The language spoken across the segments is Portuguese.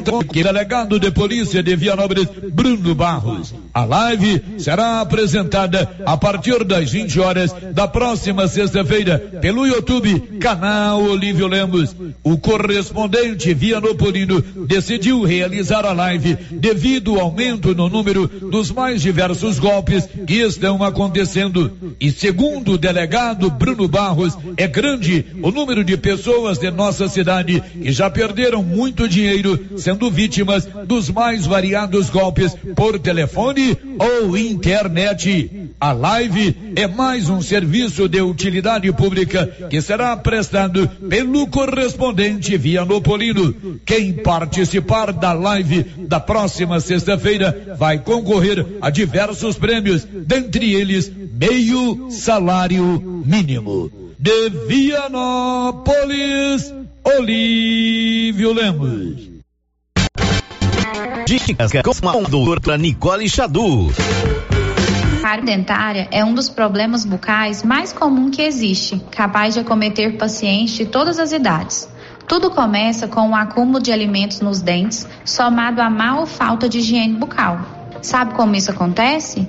delegado de polícia de Vianópolis, Bruno Barros. A live será apresentada a partir das 20 horas da próxima sexta-feira pelo YouTube, canal Olívio Lemos. O correspondente Vianopolino decidiu realizar a live devido ao aumento no número dos mais diversos golpes que estão acontecendo. E segundo o delegado Bruno Barros, é grande o número de pessoas de nossa cidade que já perderam muito dinheiro sendo vítimas dos mais variados golpes por telefone ou internet. A live é mais um serviço de utilidade pública que será prestado pelo correspondente Vianopolino. Quem participar da live da próxima sexta-feira vai concorrer a diversos prêmios, dentre eles meio salário mínimo. De Vianópolis, Olívio Lemos. Dicas com a doutora Nicole Xadu. Cárie dentária é um dos problemas bucais mais comum que existe, capaz de acometer pacientes de todas as idades. Tudo começa com o acúmulo de alimentos nos dentes, somado a má ou falta de higiene bucal. Sabe como isso acontece?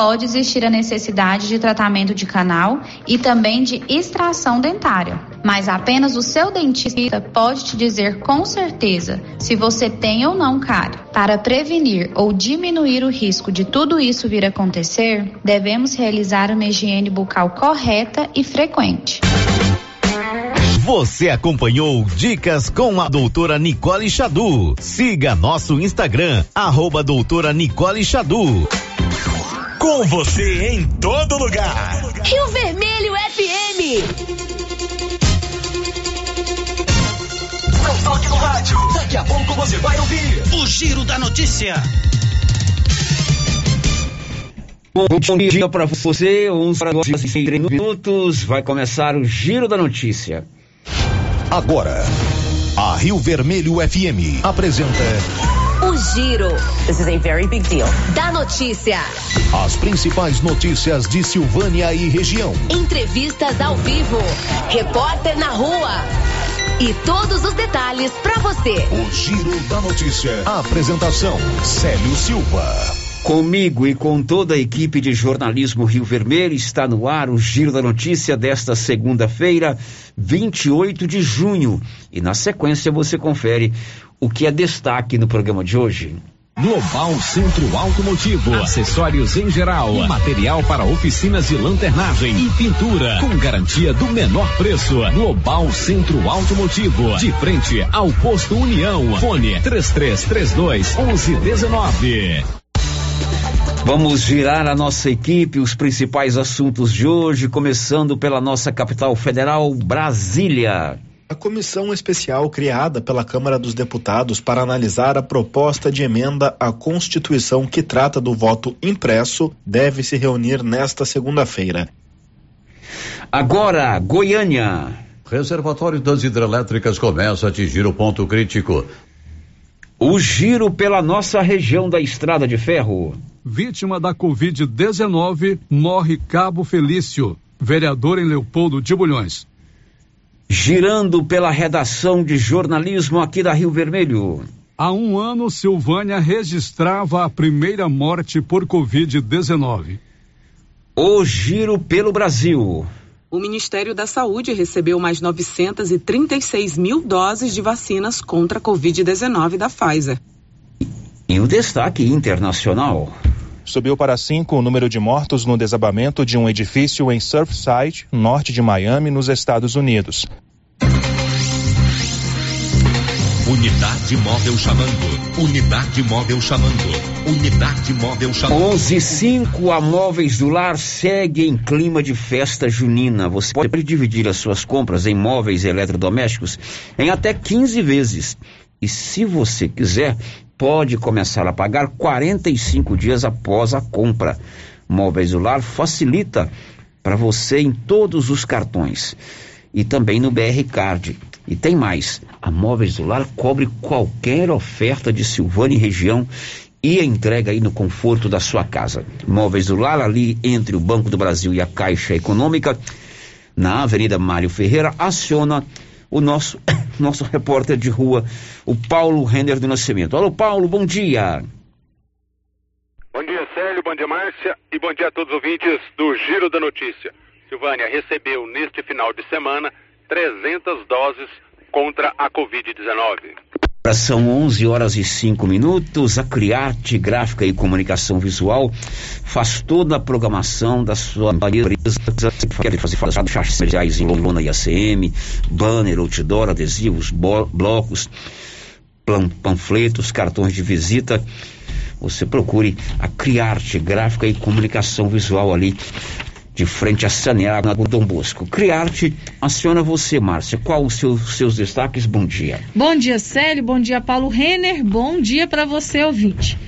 pode existir a necessidade de tratamento de canal e também de extração dentária. Mas apenas o seu dentista pode te dizer com certeza se você tem ou não cárie. Para prevenir ou diminuir o risco de tudo isso vir a acontecer, devemos realizar uma higiene bucal correta e frequente. Você acompanhou Dicas com a doutora Nicole Xadu. Siga nosso Instagram, arroba doutora Nicole Xadu. Com você em todo lugar. Rio Vermelho FM. Não toque no rádio. Daqui a pouco você vai ouvir o Giro da Notícia. Bom dia para você, 11 horas e 3 minutos. Vai começar o Giro da Notícia. Agora, a Rio Vermelho FM apresenta. O Giro. This is a very big deal. Da notícia. As principais notícias de Silvânia e região. Entrevistas ao vivo. Repórter na rua. E todos os detalhes para você. O Giro da Notícia. A apresentação: Célio Silva. Comigo e com toda a equipe de jornalismo Rio Vermelho está no ar o Giro da Notícia desta segunda-feira, 28 de junho. E na sequência você confere o que é destaque no programa de hoje. Global Centro Automotivo, acessórios em geral, material para oficinas de lanternagem e pintura, com garantia do menor preço. Global Centro Automotivo, de frente ao posto União. Fone 3332 1119. Vamos girar a nossa equipe, os principais assuntos de hoje, começando pela nossa capital federal, Brasília. A comissão especial criada pela Câmara dos Deputados para analisar a proposta de emenda à Constituição que trata do voto impresso deve se reunir nesta segunda-feira. Agora, Goiânia. Reservatório das hidrelétricas começa a atingir o ponto crítico. O giro pela nossa região da Estrada de Ferro. Vítima da Covid-19, morre Cabo Felício, vereador em Leopoldo de Bulhões. Girando pela redação de jornalismo aqui da Rio Vermelho. Há um ano, Silvânia registrava a primeira morte por Covid-19. O giro pelo Brasil. O Ministério da Saúde recebeu mais 936 mil doses de vacinas contra a Covid-19 da Pfizer. E o destaque internacional. Subiu para cinco o número de mortos no desabamento de um edifício em Surfside, norte de Miami, nos Estados Unidos. Unidade móvel chamando. Unidade móvel chamando. Unidade móvel chamando. 11 5 a Móveis do Lar segue em clima de festa junina. Você pode dividir as suas compras em móveis eletrodomésticos em até 15 vezes. E se você quiser, pode começar a pagar 45 dias após a compra. Móveis do Lar facilita para você em todos os cartões e também no BR Card. E tem mais, a Móveis do Lar cobre qualquer oferta de Silvânia e região e entrega aí no conforto da sua casa. Móveis do Lar, ali entre o Banco do Brasil e a Caixa Econômica, na Avenida Mário Ferreira, aciona o nosso, nosso repórter de rua, o Paulo Renner do Nascimento. Alô, Paulo, bom dia. Bom dia, Célio, bom dia, Márcia, e bom dia a todos os ouvintes do Giro da Notícia. Silvânia recebeu neste final de semana 300 doses contra a Covid-19. São 11 horas e 5 minutos. A Criarte Gráfica e Comunicação Visual faz toda a programação da sua empresa. Quer fazer faixas comerciais em lona e ACM, banner, outdoor, adesivos, blocos, panfletos, cartões de visita. Você procure a Criarte Gráfica e Comunicação Visual ali de frente a Saneago, do Dom Bosco. Criarte, aciona você, Márcia. Qual os seus, seus destaques? Bom dia. Bom dia, Célio. Bom dia, Paulo Renner. Bom dia para você, ouvinte.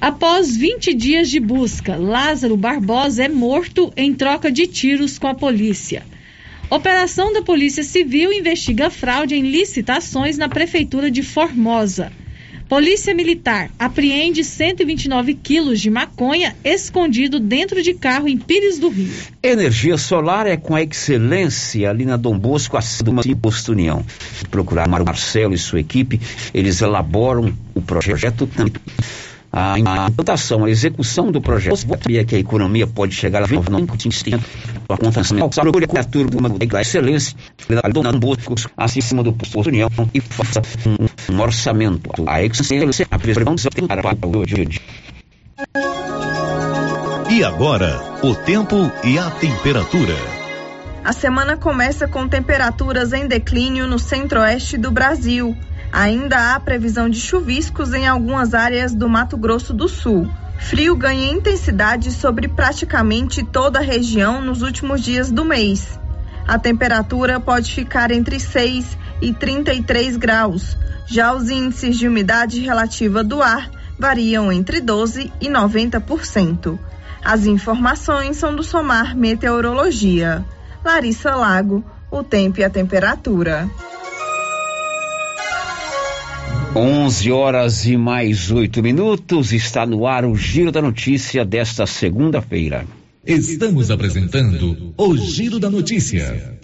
Após 20 dias de busca, Lázaro Barbosa é morto em troca de tiros com a polícia. Operação da Polícia Civil investiga fraude em licitações na Prefeitura de Formosa. Polícia Militar apreende 129 quilos de maconha escondido dentro de carro em Pires do Rio. Energia solar é com a excelência ali na Dom Bosco, acima de Posto União. Procurar Marcelo e sua equipe, eles elaboram o projeto a implantação, a execução do projeto. Você sabia que a economia pode chegar a 29% a conta nacional? Procure a turma da excelência, dona Bosco, acima do posto União e faça um, um orçamento. A excelência, a preservação para o dia de E agora, o tempo e a temperatura. A semana começa com temperaturas em declínio no centro-oeste do Brasil. Ainda há previsão de chuviscos em algumas áreas do Mato Grosso do Sul. Frio ganha intensidade sobre praticamente toda a região nos últimos dias do mês. A temperatura pode ficar entre 6 e 33 graus. Já os índices de umidade relativa do ar variam entre 12 e 90%. As informações são do Somar Meteorologia. Larissa Lago, o tempo e a temperatura. 11 horas e mais 8 minutos. Está no ar o Giro da Notícia desta segunda-feira. Estamos apresentando o Giro da Notícia.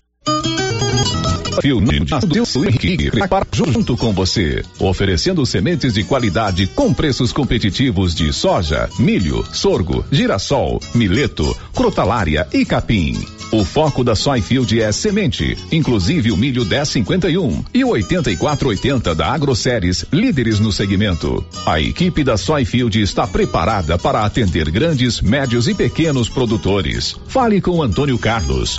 Para junto com você, oferecendo sementes de qualidade com preços competitivos de soja, milho, sorgo, girassol, mileto, crotalária e capim. O foco da Soyfield é semente, inclusive o milho 1051 e o 8480 da AgroSéries, líderes no segmento. A equipe da Soyfield está preparada para atender grandes, médios e pequenos produtores. Fale com Antônio Carlos.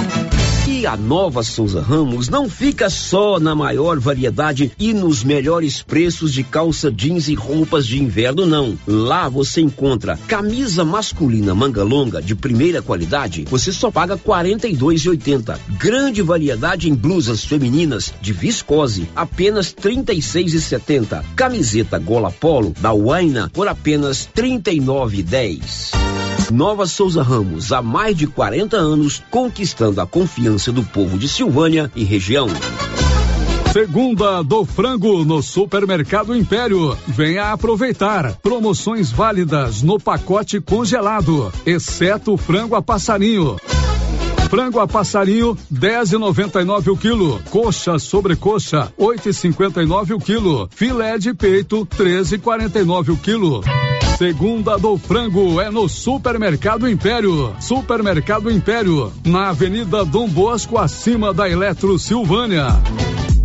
E a nova Souza Ramos não fica só na maior variedade e nos melhores preços de calça jeans e roupas de inverno, não. Lá você encontra camisa masculina manga longa de primeira qualidade, você só paga R$ 42,80. Grande variedade em blusas femininas de viscose, apenas R$ 36,70. Camiseta gola polo da Waina por apenas R$ 39,10. Nova Souza Ramos, há mais de 40 anos, conquistando a confiança do povo de Silvânia e região. Segunda do frango no Supermercado Império. Venha aproveitar. Promoções válidas no pacote congelado, exceto frango a passarinho. Frango a passarinho, 10,99 o quilo. Coxa sobre coxa, 8,59 o quilo. Filé de peito, 13,49 o quilo. Segunda do frango é no Supermercado Império. Supermercado Império, na Avenida Dom Bosco, acima da Eletro Silvânia.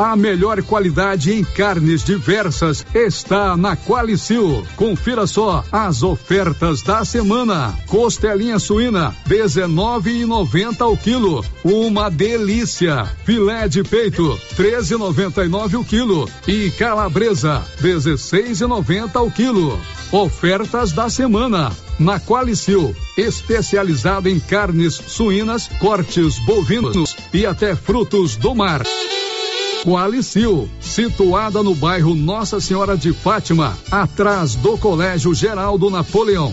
A melhor qualidade em carnes diversas está na Qualicil. Confira só as ofertas da semana. Costelinha suína, 19,90 ao quilo. Uma delícia. Filé de peito, 13,99 o quilo. E calabresa, 16,90 ao quilo. Ofertas da semana. Na Qualicil, especializada em carnes suínas, cortes bovinos e até frutos do mar. Qualicil, situada no bairro Nossa Senhora de Fátima, atrás do Colégio Geraldo Napoleão.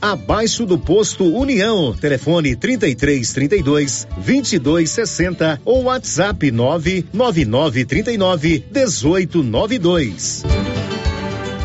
abaixo do posto União. Telefone 33 32 22 60 ou WhatsApp 999 39 18 92.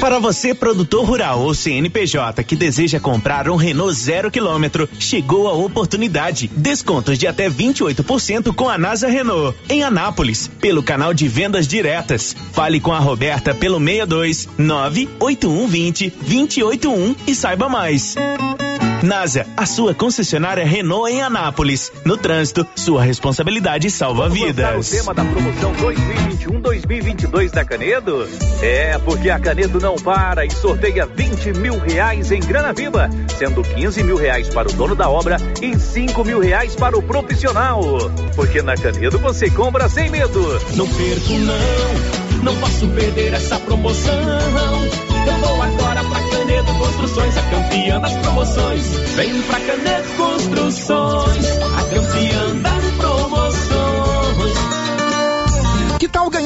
Para você, produtor rural ou CNPJ que deseja comprar um Renault zero quilômetro, chegou a oportunidade. Descontos de até 28% com a NASA Renault. Em Anápolis, pelo canal de vendas diretas. Fale com a Roberta pelo 62 98120 281 e saiba mais. NASA, a sua concessionária Renault em Anápolis. No trânsito, sua responsabilidade salva Vamos vidas. o tema da promoção 2021-2022 da Canedo? É, porque a Canedo não para e sorteia 20 mil reais em grana viva, sendo 15 mil reais para o dono da obra e 5 mil reais para o profissional. Porque na Canedo você compra sem medo. Não perco não, não posso perder essa promoção. Eu vou agora pra Canedo Construções, a campeã das promoções. Vem pra Canedo Construções, a campeã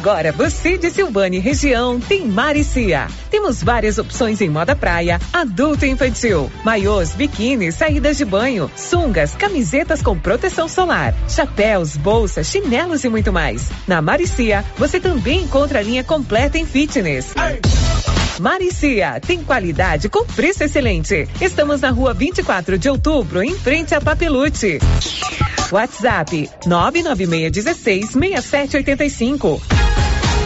Agora você de Silvânia e região tem Maricia. Temos várias opções em moda praia, adulto e infantil, maiôs, biquíni, saídas de banho, sungas, camisetas com proteção solar, chapéus, bolsas, chinelos e muito mais. Na Maricia, você também encontra a linha completa em fitness. Maricia, tem qualidade com preço excelente. Estamos na rua 24 de outubro, em frente a Papelute. WhatsApp 99616 6785.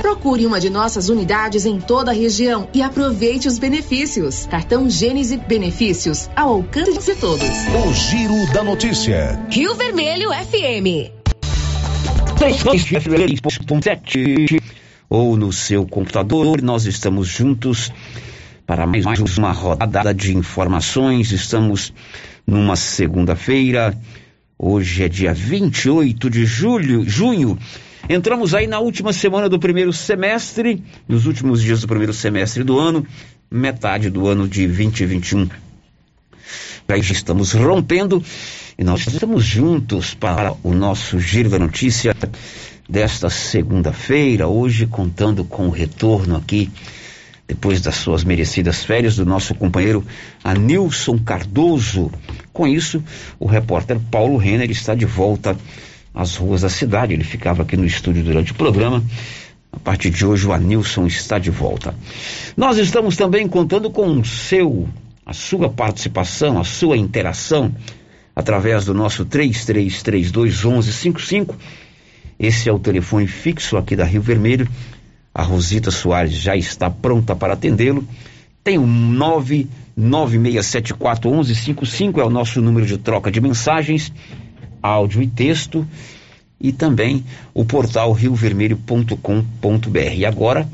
Procure uma de nossas unidades em toda a região e aproveite os benefícios. Cartão Gênese Benefícios ao alcance de todos. O Giro da Notícia. Rio Vermelho FM. ou no seu computador. Nós estamos juntos para mais uma rodada de informações. Estamos numa segunda-feira. Hoje é dia 28 de julho, junho. Entramos aí na última semana do primeiro semestre, nos últimos dias do primeiro semestre do ano, metade do ano de 2021. Aí já estamos rompendo e nós estamos juntos para o nosso Giro da Notícia desta segunda-feira, hoje contando com o retorno aqui, depois das suas merecidas férias, do nosso companheiro Anilson Cardoso. Com isso, o repórter Paulo Renner está de volta às ruas da cidade. Ele ficava aqui no estúdio durante o programa. A partir de hoje, o Anilson está de volta. Nós estamos também contando com o seu, a sua participação, a sua interação através do nosso 33321155. Esse é o telefone fixo aqui da Rio Vermelho. A Rosita Soares já está pronta para atendê-lo. Tem o 996741155 é o nosso número de troca de mensagens, áudio e texto e também o portal riovermelho.com.br. E agora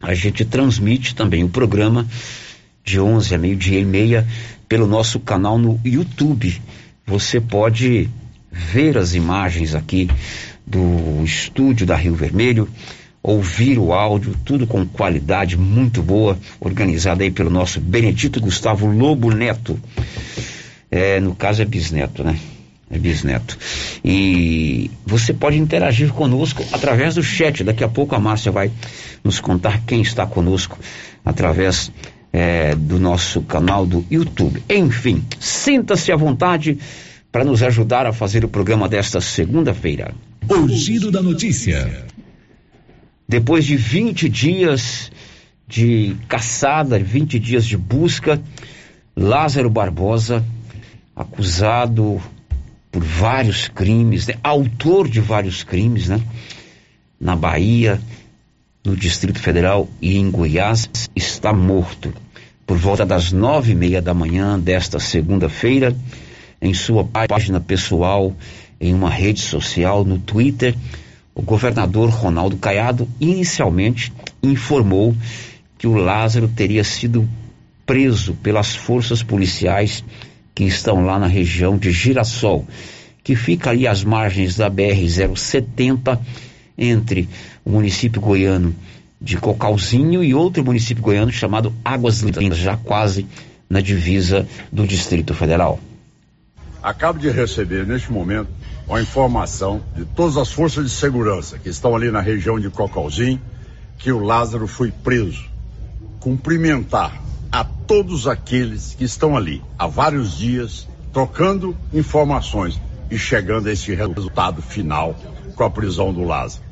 a gente transmite também o programa de 11 a meio-dia e meia pelo nosso canal no YouTube. Você pode ver as imagens aqui do estúdio da Rio Vermelho, ouvir o áudio, tudo com qualidade muito boa, organizado aí pelo nosso Benedito Gustavo Lobo Neto. É, no caso é bisneto, né? É bisneto. E você pode interagir conosco através do chat. Daqui a pouco a Márcia vai nos contar quem está conosco através é, do nosso canal do YouTube. Enfim, sinta-se à vontade para nos ajudar a fazer o programa desta segunda-feira. O Giro da Notícia. Depois de 20 dias de caçada, 20 dias de busca, Lázaro Barbosa, acusado por vários crimes, né? autor de vários crimes, né? Na Bahia, no Distrito Federal e em Goiás, está morto. Por volta das nove e meia da manhã desta segunda-feira, em sua página pessoal, em uma rede social, no Twitter, o governador Ronaldo Caiado inicialmente informou que o Lázaro teria sido preso pelas forças policiais que estão lá na região de Girassol, que fica ali às margens da BR-070, entre o município goiano de Cocalzinho e outro município goiano chamado Águas Lindas, já quase na divisa do Distrito Federal. Acabo de receber neste momento uma informação de todas as forças de segurança que estão ali na região de Cocalzinho que o Lázaro foi preso. Cumprimentar a todos aqueles que estão ali há vários dias trocando informações e chegando a esse resultado final com a prisão do Lázaro.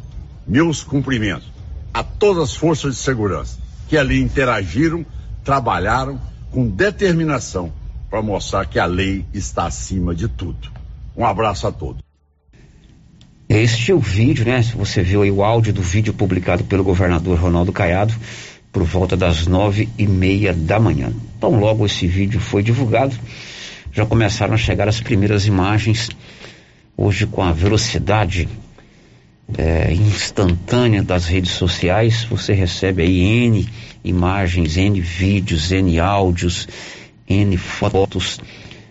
Meus cumprimentos a todas as forças de segurança que ali interagiram, trabalharam com determinação para mostrar que a lei está acima de tudo. Um abraço a todos. Este é o vídeo, né? Se você viu aí o áudio do vídeo publicado pelo governador Ronaldo Caiado por volta das nove e meia da manhã. Então, logo esse vídeo foi divulgado, já começaram a chegar as primeiras imagens. Hoje, com a velocidade é, instantânea das redes sociais, você recebe aí N imagens, N vídeos, N áudios, N fotos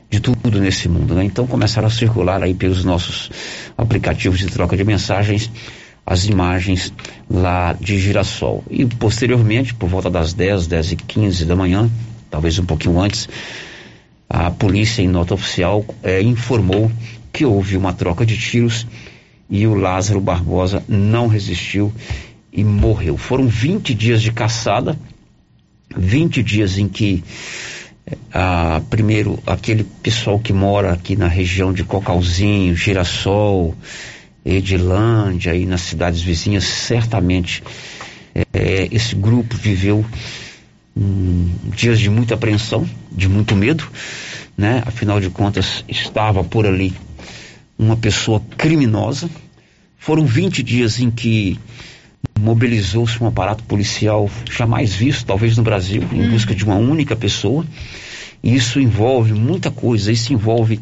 de tudo nesse mundo, né? Então começaram a circular aí pelos nossos aplicativos de troca de mensagens as imagens lá de Girassol. E posteriormente, por volta das 10, 10 e 15 da manhã, talvez um pouquinho antes, a polícia em nota oficial é, informou que houve uma troca de tiros e o Lázaro Barbosa não resistiu e morreu. Foram 20 dias de caçada, 20 dias em que ah, primeiro aquele pessoal que mora aqui na região de Cocalzinho, Girassol, Edilândia e nas cidades vizinhas, certamente é, esse grupo viveu hum, dias de muita apreensão, de muito medo, né? Afinal de contas, estava por ali uma pessoa criminosa. Foram 20 dias em que mobilizou-se um aparato policial jamais visto, talvez no Brasil, em hum. busca de uma única pessoa. E isso envolve muita coisa, isso envolve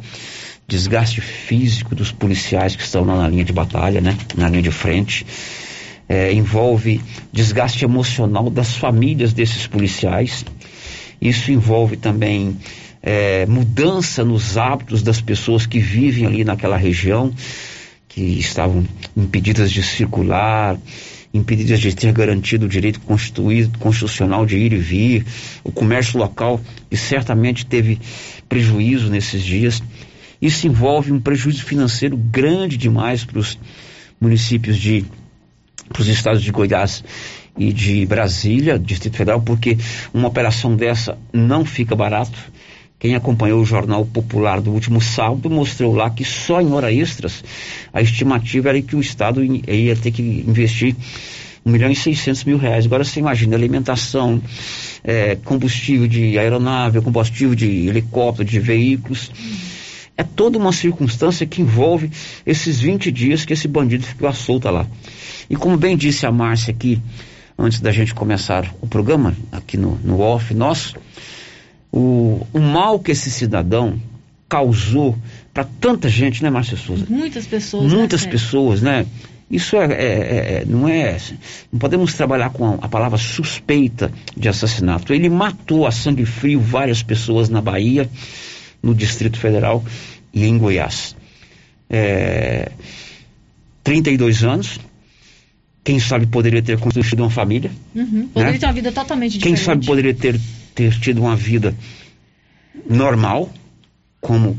desgaste físico dos policiais que estão na linha de batalha, né? Na linha de frente. É, envolve desgaste emocional das famílias desses policiais. Isso envolve também é, mudança nos hábitos das pessoas que vivem ali naquela região, que estavam impedidas de circular, impedidas de ter garantido o direito constitucional de ir e vir, o comércio local, que certamente teve prejuízo nesses dias. Isso envolve um prejuízo financeiro grande demais para os municípios de, para os estados de Goiás e de Brasília, Distrito Federal, porque uma operação dessa não fica barato. Quem acompanhou o Jornal Popular do último sábado mostrou lá que só em hora extras a estimativa era que o Estado ia ter que investir 1 milhão e 600 mil reais. Agora você imagina alimentação, é, combustível de aeronave, combustível de helicóptero, de veículos. É toda uma circunstância que envolve esses 20 dias que esse bandido ficou à solta lá. E como bem disse a Márcia aqui, antes da gente começar o programa, aqui no, no off nosso, o, o mal que esse cidadão causou para tanta gente, né, Márcia Souza? Muitas pessoas. Né, Muitas né, pessoas, né? Isso é, é, é, não é. Não podemos trabalhar com a, a, palavra suspeita de assassinato. Ele matou a sangue frio várias pessoas na Bahia, no Distrito Federal e em Goiás. É, 32 anos. Quem sabe poderia ter construído uma família. Uhum, poderia né? ter uma vida totalmente diferente. Quem sabe poderia ter ter tido uma vida normal, como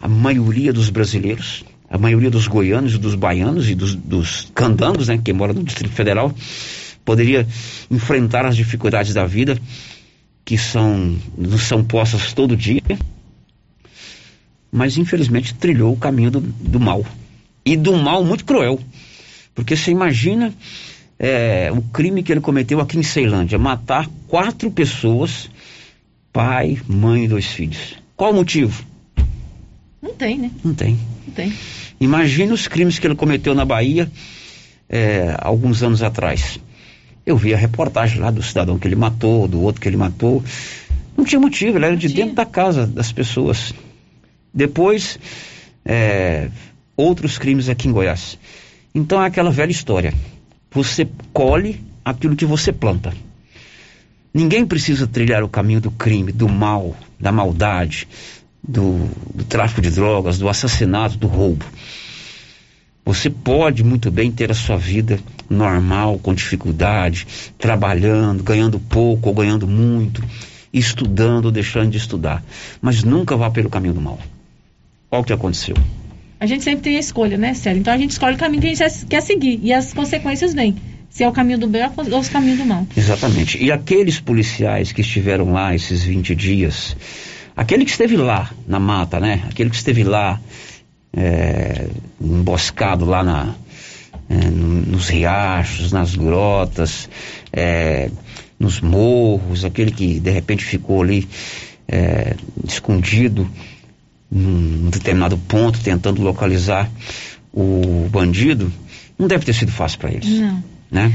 a maioria dos brasileiros, a maioria dos goianos, dos baianos e dos, dos candangos, né, que moram no Distrito Federal, poderia enfrentar as dificuldades da vida que são são postas todo dia, mas infelizmente trilhou o caminho do, do mal e do mal muito cruel, porque você imagina é, o crime que ele cometeu aqui em Ceilândia, matar quatro pessoas, pai, mãe e dois filhos. Qual o motivo? Não tem, né? Não tem. Não tem. Imagina os crimes que ele cometeu na Bahia é, alguns anos atrás. Eu vi a reportagem lá do cidadão que ele matou, do outro que ele matou. Não tinha motivo, ele era de dentro da casa das pessoas. Depois, é, outros crimes aqui em Goiás. Então é aquela velha história. Você colhe aquilo que você planta. Ninguém precisa trilhar o caminho do crime, do mal, da maldade, do, do tráfico de drogas, do assassinato, do roubo. Você pode muito bem ter a sua vida normal, com dificuldade, trabalhando, ganhando pouco ou ganhando muito, estudando ou deixando de estudar. Mas nunca vá pelo caminho do mal. Olha o que aconteceu. A gente sempre tem a escolha, né, Célio? Então a gente escolhe o caminho que a gente quer seguir e as consequências vêm. se é o caminho do bem ou o caminho do mal. Exatamente. E aqueles policiais que estiveram lá esses 20 dias, aquele que esteve lá na mata, né? Aquele que esteve lá é, emboscado lá na, é, nos riachos, nas grotas, é, nos morros, aquele que de repente ficou ali é, escondido num determinado ponto, tentando localizar o bandido, não deve ter sido fácil para eles. Não. Né?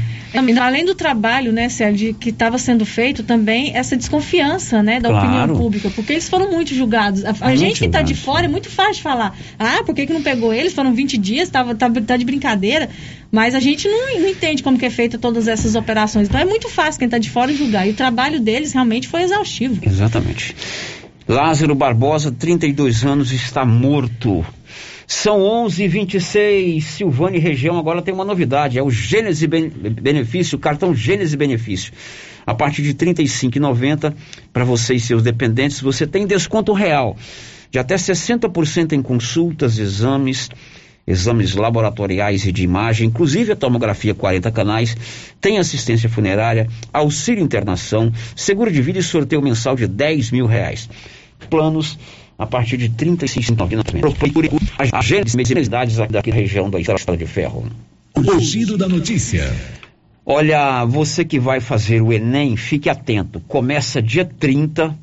Além do trabalho, né, Sérgio, que estava sendo feito também, essa desconfiança, né, da Claro. opinião pública, porque eles foram muito julgados. A, a gente que está de fora é muito fácil falar. Ah, por que, que não pegou eles? Foram 20 dias, tava, tá, tá de brincadeira. Mas a gente não, não entende como que é feita todas essas operações. Então é muito fácil quem está de fora julgar. E o trabalho deles realmente foi exaustivo. Exatamente. Lázaro Barbosa, 32 anos, está morto. São 11h26. Silvane Região agora tem uma novidade: é o Gênese Ben- Benefício, o cartão Gênese Benefício. A partir de R$ 35,90 para você e seus dependentes, você tem desconto real de até 60% em consultas, exames, exames laboratoriais e de imagem, inclusive a tomografia 40 canais, tem assistência funerária, auxílio internação, seguro de vida e sorteio mensal de 10 mil reais. Planos a partir de R$ 35,90. Procure a Gênesis Medicidades aqui da região da Estrada de Ferro. O giro da notícia. Olha, você que vai fazer o Enem, fique atento. Começa dia 30,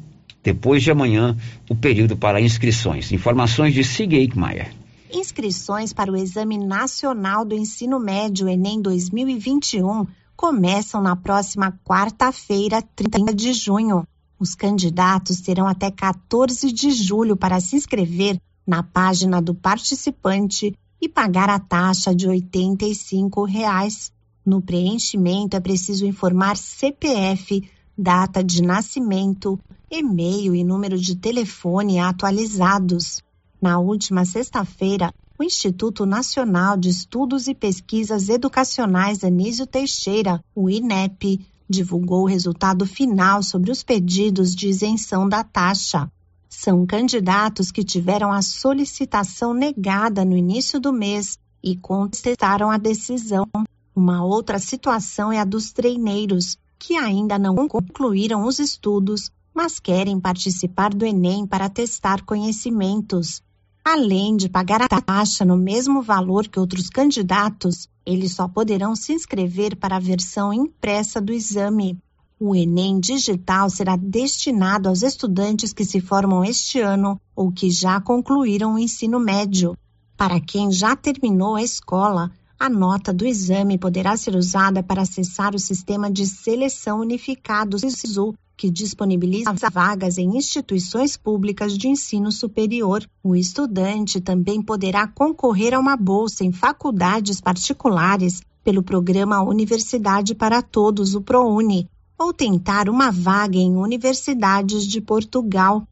depois de amanhã, o período para inscrições. Informações de Sig Eichmeier. Inscrições para o Exame Nacional do Ensino Médio Enem 2021 começam na próxima quarta-feira, 30 de junho. Os candidatos terão até 14 de julho para se inscrever na página do participante e pagar a taxa de 85 reais. No preenchimento é preciso informar CPF, data de nascimento, e-mail e número de telefone atualizados. Na última sexta-feira, o Instituto Nacional de Estudos e Pesquisas Educacionais Anísio Teixeira, o INEP, divulgou o resultado final sobre os pedidos de isenção da taxa. São candidatos que tiveram a solicitação negada no início do mês e contestaram a decisão. Uma outra situação é a dos treineiros, que ainda não concluíram os estudos, mas querem participar do Enem para testar conhecimentos. Além de pagar a taxa no mesmo valor que outros candidatos, eles só poderão se inscrever para a versão impressa do exame. O Enem digital será destinado aos estudantes que se formam este ano ou que já concluíram o ensino médio. Para quem já terminou a escola, a nota do exame poderá ser usada para acessar o sistema de seleção unificado SISU, que disponibiliza vagas em instituições públicas de ensino superior. O estudante também poderá concorrer a uma bolsa em faculdades particulares pelo programa Universidade para Todos, o ProUni, ou tentar uma vaga em universidades de Portugal.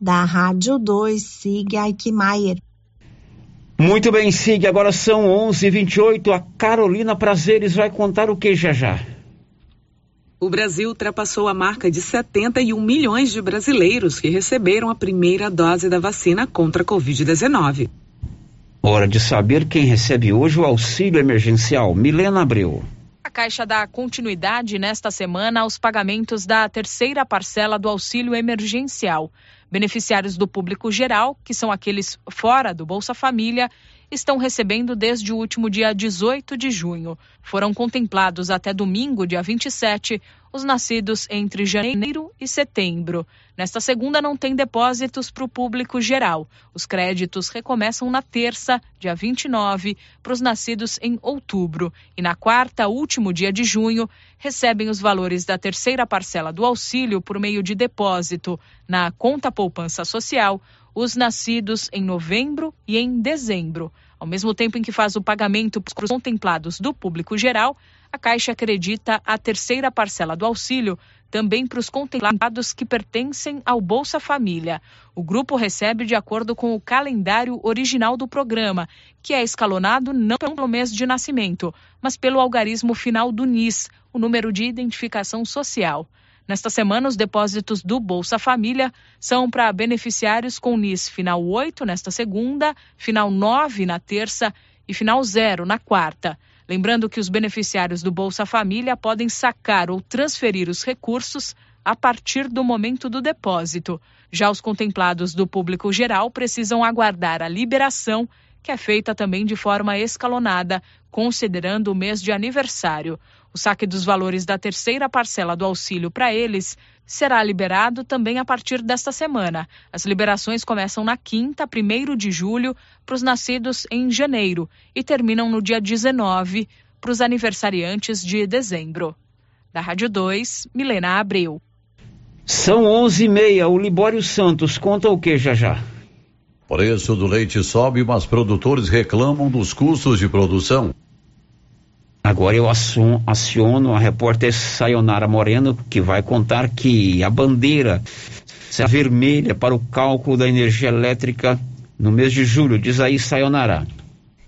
Da Rádio 2, siga Aikmaier. Muito bem, Sig, agora são 11h28. A Carolina Prazeres vai contar o que já já? O Brasil ultrapassou a marca de 71 milhões de brasileiros que receberam a primeira dose da vacina contra a Covid-19. Hora de saber quem recebe hoje o auxílio emergencial. Milena Abreu. A Caixa dá continuidade nesta semana aos pagamentos da terceira parcela do auxílio emergencial. Beneficiários do público geral, que são aqueles fora do Bolsa Família, estão recebendo desde o último dia 18 de junho. Foram contemplados até domingo, dia 27, os nascidos entre janeiro e setembro. Nesta segunda, não tem depósitos para o público geral. Os créditos recomeçam na terça, dia 29, para os nascidos em outubro. E na quarta, último dia de junho, recebem os valores da terceira parcela do auxílio por meio de depósito na conta poupança social os nascidos em novembro e em dezembro. Ao mesmo tempo em que faz o pagamento para os contemplados do público geral, a Caixa acredita a terceira parcela do auxílio também para os contemplados que pertencem ao Bolsa Família. O grupo recebe de acordo com o calendário original do programa, que é escalonado não pelo mês de nascimento, mas pelo algarismo final do NIS, o número de identificação social. Nesta semana, os depósitos do Bolsa Família são para beneficiários com NIS final 8 nesta segunda, final 9 na terça e final 0 na quarta. Lembrando que os beneficiários do Bolsa Família podem sacar ou transferir os recursos a partir do momento do depósito. Já os contemplados do público geral precisam aguardar a liberação, que é feita também de forma escalonada, considerando o mês de aniversário. O saque dos valores da terceira parcela do auxílio para eles será liberado também a partir desta semana. As liberações começam na quinta, 1 de julho, para os nascidos em janeiro e terminam no dia 19 para os aniversariantes de dezembro. Da Rádio 2, Milena Abreu. São 11h30. O Libório Santos conta o que já já? Preço do leite sobe, mas produtores reclamam dos custos de produção. Agora eu aciono a repórter Sayonara Moreno, que vai contar que a bandeira será vermelha para o cálculo da energia elétrica no mês de julho. Diz aí, Sayonara.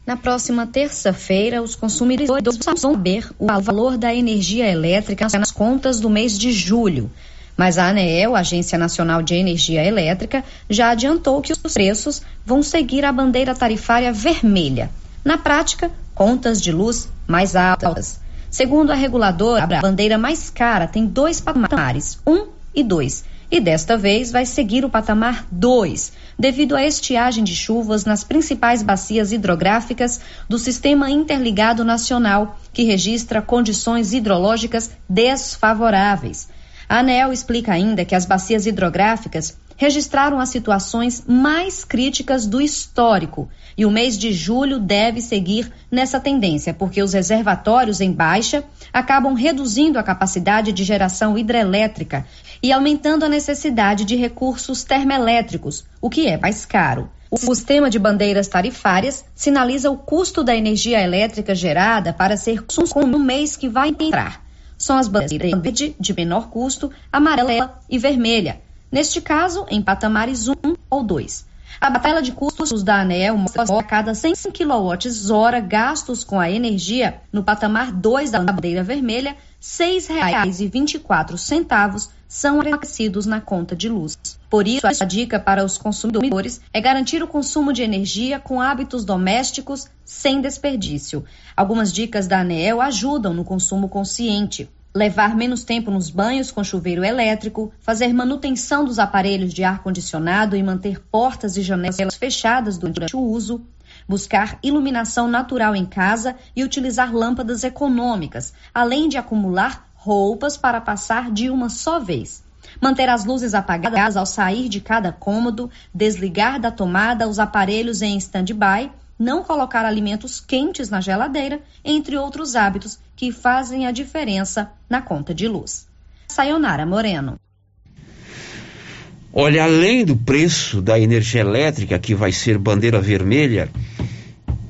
Na próxima terça-feira, os consumidores vão saber o valor da energia elétrica nas contas do mês de julho. Mas a ANEEL, Agência Nacional de Energia Elétrica, já adiantou que os preços vão seguir a bandeira tarifária vermelha. Na prática, contas de luz mais altas. Segundo a reguladora, a bandeira mais cara tem dois patamares, um e dois, e desta vez vai seguir o patamar 2, devido à estiagem de chuvas nas principais bacias hidrográficas do Sistema Interligado Nacional, que registra condições hidrológicas desfavoráveis. A ANEL explica ainda que as bacias hidrográficas registraram as situações mais críticas do histórico. E o mês de julho deve seguir nessa tendência, porque os reservatórios em baixa acabam reduzindo a capacidade de geração hidrelétrica e aumentando a necessidade de recursos termoelétricos, o que é mais caro. O sistema de bandeiras tarifárias sinaliza o custo da energia elétrica gerada para ser consumo no mês que vai entrar. São as bandeiras verde, de menor custo, amarela e vermelha, neste caso em patamares 1 ou 2. A tabela de custos da ANEL mostra a cada 100 kWh gastos com a energia no patamar 2 da bandeira vermelha, R$ 6,24 são acrescidos na conta de luz. Por isso, a dica para os consumidores é garantir o consumo de energia com hábitos domésticos sem desperdício. Algumas dicas da ANEL ajudam no consumo consciente levar menos tempo nos banhos com chuveiro elétrico, fazer manutenção dos aparelhos de ar-condicionado e manter portas e janelas fechadas durante o uso, buscar iluminação natural em casa e utilizar lâmpadas econômicas, além de acumular roupas para passar de uma só vez. Manter as luzes apagadas ao sair de cada cômodo, desligar da tomada os aparelhos em stand-by não colocar alimentos quentes na geladeira, entre outros hábitos que fazem a diferença na conta de luz. Sayonara Moreno. Olha, além do preço da energia elétrica, que vai ser bandeira vermelha,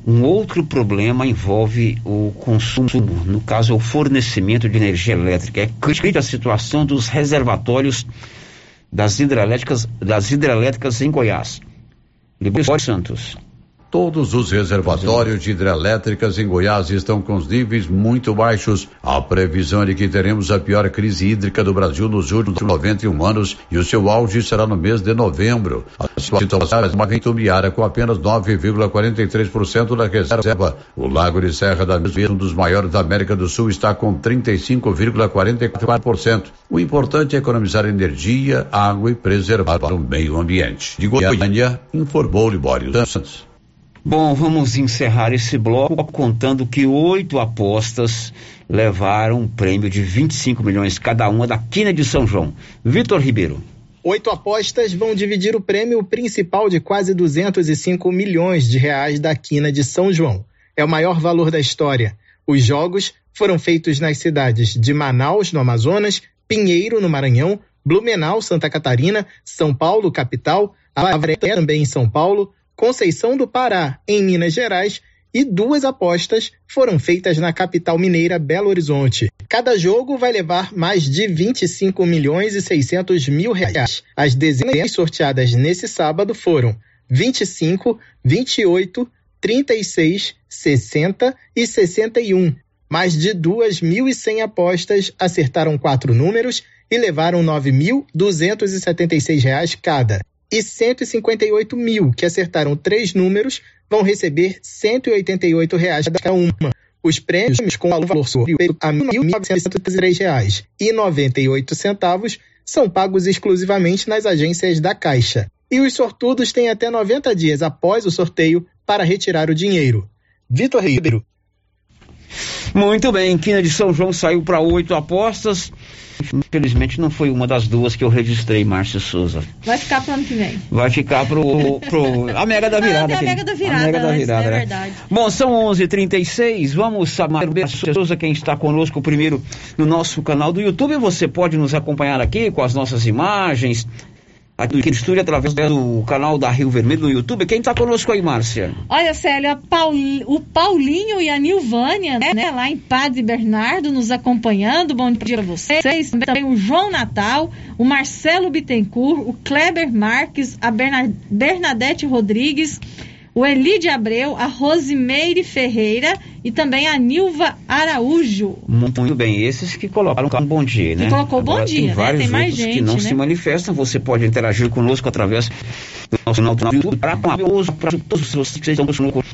um outro problema envolve o consumo, no caso, o fornecimento de energia elétrica. É crítica a situação dos reservatórios das hidrelétricas, das hidrelétricas em Goiás. Libório Santos. Todos os reservatórios de hidrelétricas em Goiás estão com os níveis muito baixos. A previsão é de que teremos a pior crise hídrica do Brasil nos últimos 91 anos e o seu auge será no mês de novembro. A situação é uma ventuniária com apenas 9,43% da reserva. O Lago de Serra da Mesma, um dos maiores da América do Sul, está com 35,44%. O importante é economizar energia, água e preservar o meio ambiente. De Goiânia, informou Libório Santos. Bom, vamos encerrar esse bloco contando que oito apostas levaram um prêmio de 25 milhões cada uma da Quina de São João. Vitor Ribeiro. Oito apostas vão dividir o prêmio principal de quase 205 milhões de reais da Quina de São João. É o maior valor da história. Os jogos foram feitos nas cidades de Manaus, no Amazonas, Pinheiro, no Maranhão, Blumenau, Santa Catarina, São Paulo, capital, Avaré, também em São Paulo, Conceição do Pará, em Minas Gerais, e duas apostas foram feitas na capital mineira Belo Horizonte. Cada jogo vai levar mais de 25 milhões e 600 mil reais. As dezenas sorteadas nesse sábado foram 25, 28, 36, 60 e 61. Mais de 2.100 apostas acertaram quatro números e levaram R$ 9.276 cada e 158 mil que acertaram três números vão receber 188 reais cada uma. Os prêmios com valor superior a R$ 1.903,98 são pagos exclusivamente nas agências da Caixa. E os sortudos têm até 90 dias após o sorteio para retirar o dinheiro. Vitor Ribeiro. Muito bem, Quina de São João saiu para oito apostas. Infelizmente não foi uma das duas que eu registrei, Márcio Souza. Vai ficar pro ano que vem. Vai ficar pro, pro a Mega da Virada. Ah, a Mega da Virada, a Mega da antes, Virada, é né? verdade. Bom, são 11:36. Vamos saber Márcio Souza quem está conosco primeiro no nosso canal do YouTube. Você pode nos acompanhar aqui com as nossas imagens. Aqui no estúdio através do canal da Rio Vermelho no YouTube. Quem está conosco aí, Márcia? Olha, Célia, o Paulinho e a Nilvânia, né, lá em Padre Bernardo, nos acompanhando. Bom dia para vocês. Também o João Natal, o Marcelo Bittencourt, o Kleber Marques, a Berna- Bernadette Rodrigues, o Elide Abreu, a Rosimeire Ferreira e também a Nilva Araújo. Muito bem, esses que colocaram um bom dia, né? Que colocou bom Agora, dia, Tem né? vários Tem mais outros que gente, não né? se manifestam. Você pode interagir conosco através do nosso canal do YouTube. Para todos vocês que estão conosco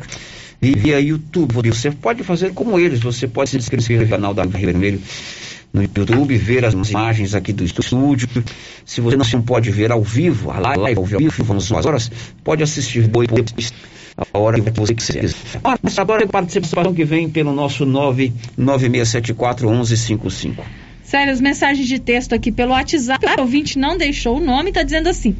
via YouTube. Você pode fazer como eles. Você pode se inscrever no canal da Rio Vermelho no YouTube, ver as imagens aqui do estúdio. Se você não pode ver ao vivo, a live ao vivo, às horas, pode assistir depois a hora que você quiser. Mas agora a participação que vem pelo nosso 996741155. Sério, as mensagens de texto aqui pelo WhatsApp, o ouvinte não deixou o nome, está dizendo assim: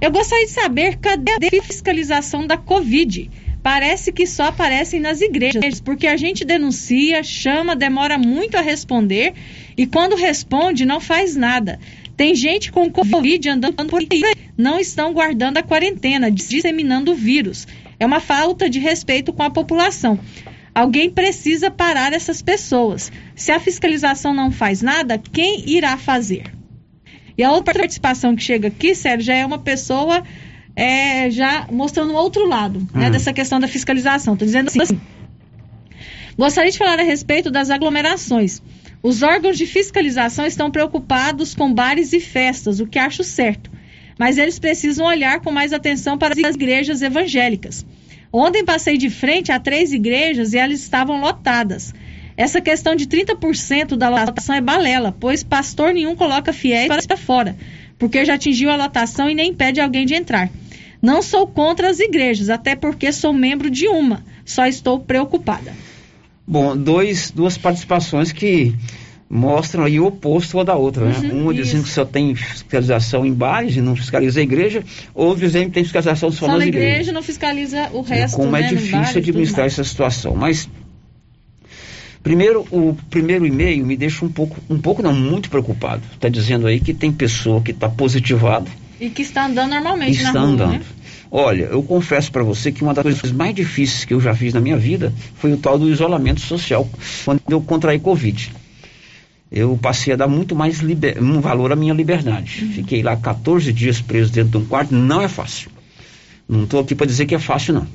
Eu gostaria de saber cadê a fiscalização da Covid? Parece que só aparecem nas igrejas, porque a gente denuncia, chama, demora muito a responder e quando responde não faz nada. Tem gente com Covid andando por aí, não estão guardando a quarentena, disseminando o vírus. É uma falta de respeito com a população. Alguém precisa parar essas pessoas. Se a fiscalização não faz nada, quem irá fazer? E a outra participação que chega aqui, Sérgio, já é uma pessoa é, já mostrando o outro lado né, dessa questão da fiscalização. Estou dizendo assim. Gostaria de falar a respeito das aglomerações. Os órgãos de fiscalização estão preocupados com bares e festas, o que acho certo. Mas eles precisam olhar com mais atenção para as igrejas evangélicas. Ontem passei de frente a três igrejas e elas estavam lotadas. Essa questão de 30% da lotação é balela, pois pastor nenhum coloca fiéis para fora, porque já atingiu a lotação e nem impede alguém de entrar. Não sou contra as igrejas, até porque sou membro de uma, só estou preocupada. Bom, dois, duas participações que mostram aí o oposto uma da outra, né? Uhum, Uma dizendo que só tem fiscalização em bares e não fiscaliza a igreja, outro dizendo que tem fiscalização só, Só nas na igrejas. igreja não fiscaliza o resto, Como é né, nos difícil bares administrar essa situação. Mas, primeiro, o primeiro e-mail me deixa um pouco, um pouco não, muito preocupado. Está dizendo aí que tem pessoa que está positivada E que está andando normalmente está na rua, andando. né? Olha, eu confesso para você que uma das coisas mais difíceis que eu já fiz na minha vida foi o tal do isolamento social, quando eu contraí Covid. Eu passei a dar muito mais liber- um valor à minha liberdade. Fiquei lá 14 dias preso dentro de um quarto, não é fácil. Não estou aqui para dizer que é fácil, não.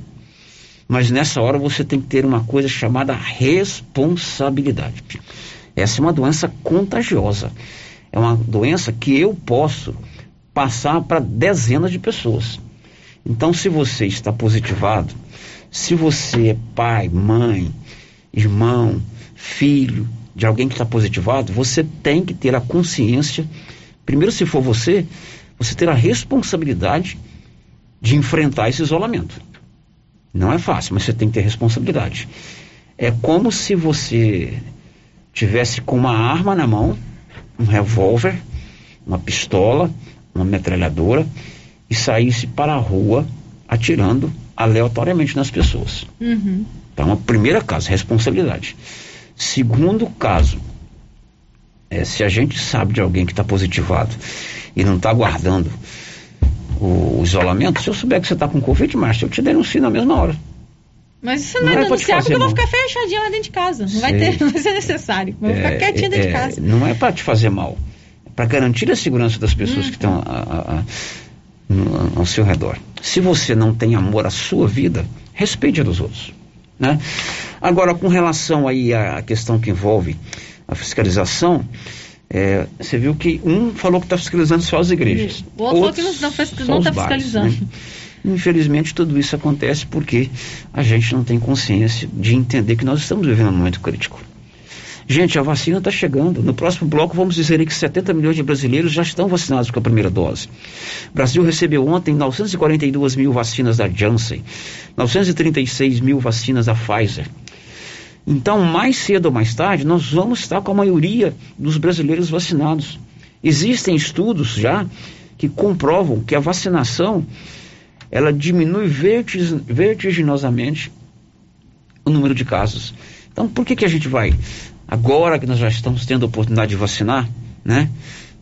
Mas nessa hora você tem que ter uma coisa chamada responsabilidade. Essa é uma doença contagiosa. É uma doença que eu posso passar para dezenas de pessoas. Então, se você está positivado, se você é pai, mãe, irmão, filho de alguém que está positivado, você tem que ter a consciência, primeiro, se for você, você ter a responsabilidade de enfrentar esse isolamento. Não é fácil, mas você tem que ter responsabilidade. É como se você tivesse com uma arma na mão, um revólver, uma pistola, uma metralhadora e saísse para a rua atirando aleatoriamente nas pessoas. Uhum. Então, o primeiro caso, responsabilidade. Segundo caso, é, se a gente sabe de alguém que está positivado e não está guardando o, o isolamento, se eu souber que você está com Covid, Márcio, eu te denuncio na mesma hora. Mas isso Não não, é é te denunciar porque eu vou ficar fechadinha lá dentro de casa. Não vai, ter, não vai ser necessário. Eu vou ficar É, quietinha dentro de é, casa. Não é para te fazer mal, é para garantir a segurança das pessoas Uhum. que estão no- ao seu redor. Se você não tem amor à sua vida, respeite a dos outros. Né? Agora, com relação aí à questão que envolve a fiscalização, é, você viu que um falou que está fiscalizando só as igrejas. O outro falou que não está tá bares, fiscalizando. né? Infelizmente, tudo isso acontece porque a gente não tem consciência de entender que nós estamos vivendo um momento crítico. Gente, a vacina está chegando. No próximo bloco, vamos dizer que 70 milhões de brasileiros já estão vacinados com a primeira dose. O Brasil recebeu ontem 942 mil vacinas da Janssen, 936 mil vacinas da Pfizer. Então, mais cedo ou mais tarde, nós vamos estar com a maioria dos brasileiros vacinados. Existem estudos já que comprovam que a vacinação ela diminui vertiginosamente o número de casos. Então, por que, que a gente vai Agora que nós já estamos tendo a oportunidade de vacinar, né?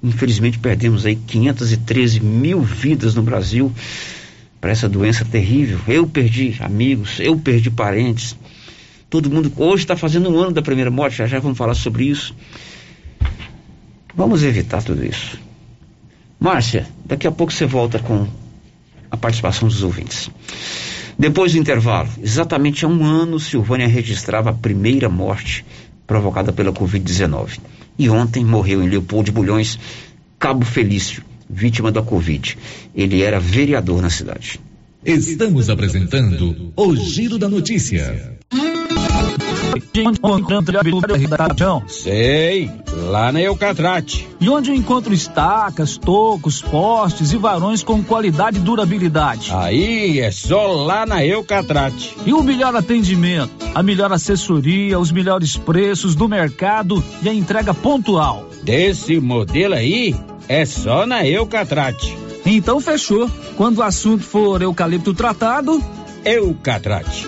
Infelizmente perdemos aí 513 mil vidas no Brasil para essa doença terrível. Eu perdi amigos, eu perdi parentes. Todo mundo hoje está fazendo um ano da primeira morte, já já vamos falar sobre isso. Vamos evitar tudo isso. Márcia, daqui a pouco você volta com a participação dos ouvintes. Depois do intervalo, exatamente há um ano, Silvânia registrava a primeira morte provocada pela Covid-19. E ontem morreu em Leopoldo de Bulhões Cabo Felício, vítima da Covid. Ele era vereador na cidade. Estamos apresentando o Giro da Notícia. Sei, lá na Eucatrate. E onde eu encontro estacas, tocos, postes e varões com qualidade e durabilidade. Aí é só lá na Eucatrate. E o melhor atendimento, a melhor assessoria, os melhores preços do mercado e a entrega pontual. Desse modelo aí, é só na Eucatrate. Então fechou. Quando o assunto for eucalipto tratado, Eucatrate.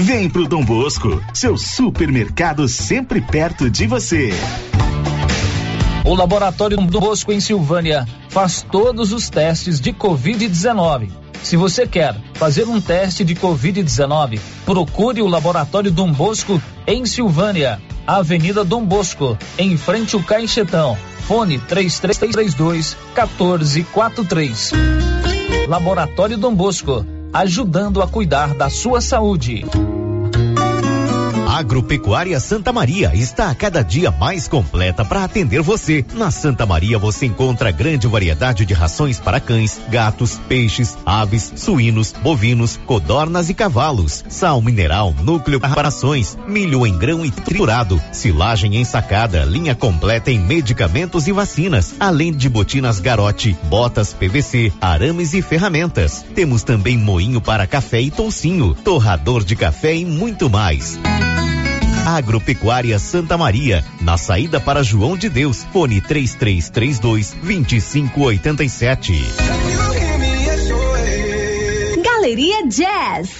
Vem pro Dom Bosco, seu supermercado sempre perto de você. O Laboratório Dom Bosco em Silvânia faz todos os testes de Covid-19. Se você quer fazer um teste de Covid-19, procure o Laboratório Dom Bosco em Silvânia, Avenida Dom Bosco, em frente ao Caixetão. Fone 3332 1443. Laboratório Dom Bosco ajudando a cuidar da sua saúde. Agropecuária Santa Maria está a cada dia mais completa para atender você. Na Santa Maria você encontra grande variedade de rações para cães, gatos, peixes, aves, suínos, bovinos, codornas e cavalos. Sal mineral, núcleo para rações, milho em grão e triturado, silagem ensacada, linha completa em medicamentos e vacinas, além de botinas garote, botas PVC, arames e ferramentas. Temos também moinho para café e toucinho, torrador de café e muito mais. Agropecuária Santa Maria, na saída para João de Deus, fone 3332 2587. Galeria Jazz.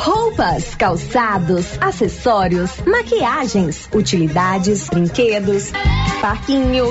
Roupas, calçados, acessórios, maquiagens, utilidades, brinquedos, parquinho.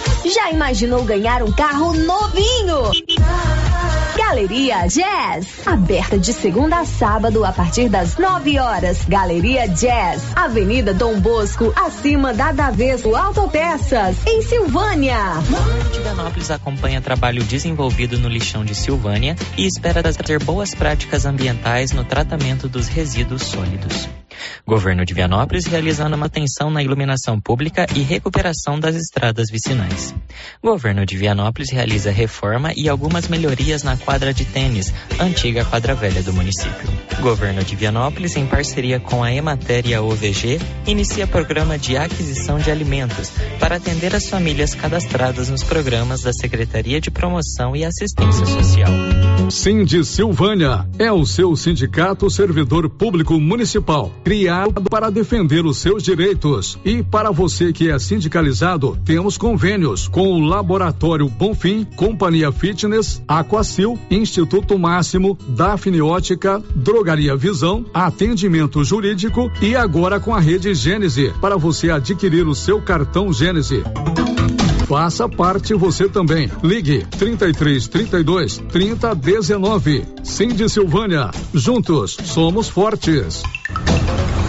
Já imaginou ganhar um carro novinho? Galeria Jazz, aberta de segunda a sábado a partir das 9 horas. Galeria Jazz, Avenida Dom Bosco, acima da Daveso Autopeças, em Silvânia. Tiranópolis acompanha trabalho desenvolvido no lixão de Silvânia e espera ter boas práticas ambientais no tratamento dos resíduos sólidos. Governo de Vianópolis realizando manutenção na iluminação pública e recuperação das estradas vicinais. Governo de Vianópolis realiza reforma e algumas melhorias na quadra de tênis, antiga quadra velha do município. Governo de Vianópolis, em parceria com a Emater e a OVG, inicia programa de aquisição de alimentos para atender as famílias cadastradas nos programas da Secretaria de Promoção e Assistência Social. Cindy Silvânia é o seu sindicato servidor público municipal, criado para defender os seus direitos. E para você que é sindicalizado, temos convênios com o Laboratório Bonfim, Companhia Fitness, Aquacil, Instituto Máximo, Dafne Ótica, Drogaria Visão, Atendimento Jurídico e agora com a rede Gênese, para você adquirir o seu cartão Gênese. Faça parte você também. Ligue 33 32 30 19. Cindy Silvânia. Juntos somos fortes.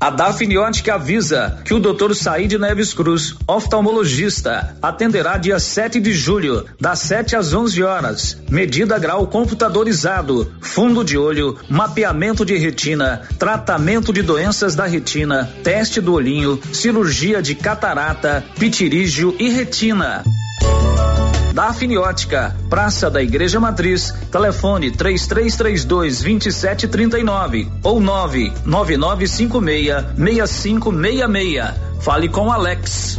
A Dafniótica avisa que o Dr. Said Neves Cruz, oftalmologista, atenderá dia 7 de julho, das 7 às 11 horas. Medida grau computadorizado, fundo de olho, mapeamento de retina, tratamento de doenças da retina, teste do olhinho, cirurgia de catarata, pitirígio e retina. Dafniótica, Praça da Igreja Matriz, telefone 3332 2739 ou 99956 6566. Fale com Alex.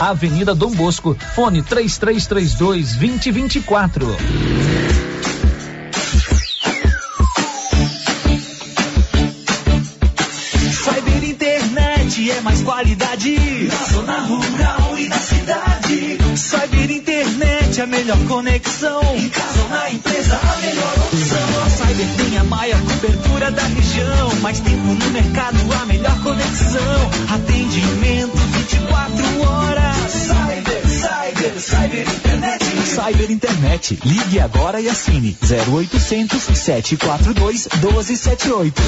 Avenida Dom Bosco, fone 3332 2024. Cyber Internet é mais qualidade na zona rural e na cidade. Cyber Internet a melhor conexão. Em casa ou na empresa, a melhor opção. A Cyber tem a maior cobertura da região. Mais tempo no mercado, a melhor conexão. Atendimento 24 horas. Cyber Internet. Cyber Internet. Ligue agora e assine 0800 742 1278.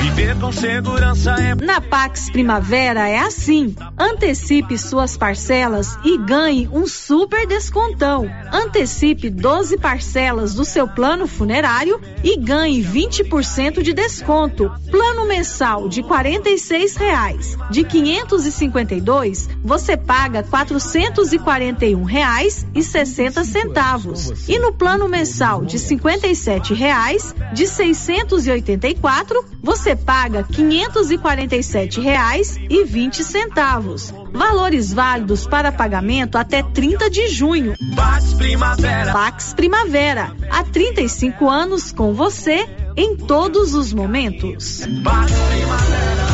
Viver com segurança é. Na Pax Primavera é assim. Antecipe suas parcelas e ganhe um super descontão. Antecipe 12 parcelas do seu plano funerário e ganhe 20% de desconto. Plano mensal de R$ reais. De 552, você paga 440 R$ e e no plano mensal de R$ 57,00, de seiscentos e você paga R$ 547,20. valores válidos para pagamento até 30 de junho. Pax Primavera. Pax Primavera. Há 35 anos com você em todos os momentos. Pax Primavera.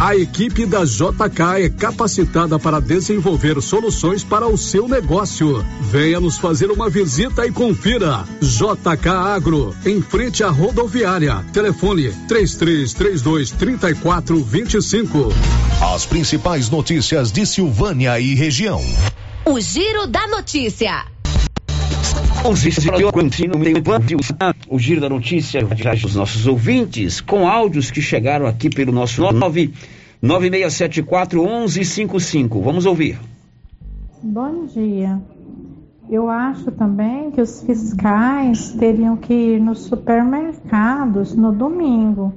A equipe da JK é capacitada para desenvolver soluções para o seu negócio. Venha nos fazer uma visita e confira. JK Agro, em frente à rodoviária. Telefone 3332 3425. As principais notícias de Silvânia e região. O Giro da Notícia. O giro da notícia dos nossos ouvintes com áudios que chegaram aqui pelo nosso 9 9674 1155. Vamos ouvir. Bom dia. Eu acho também que os fiscais teriam que ir nos supermercados no domingo,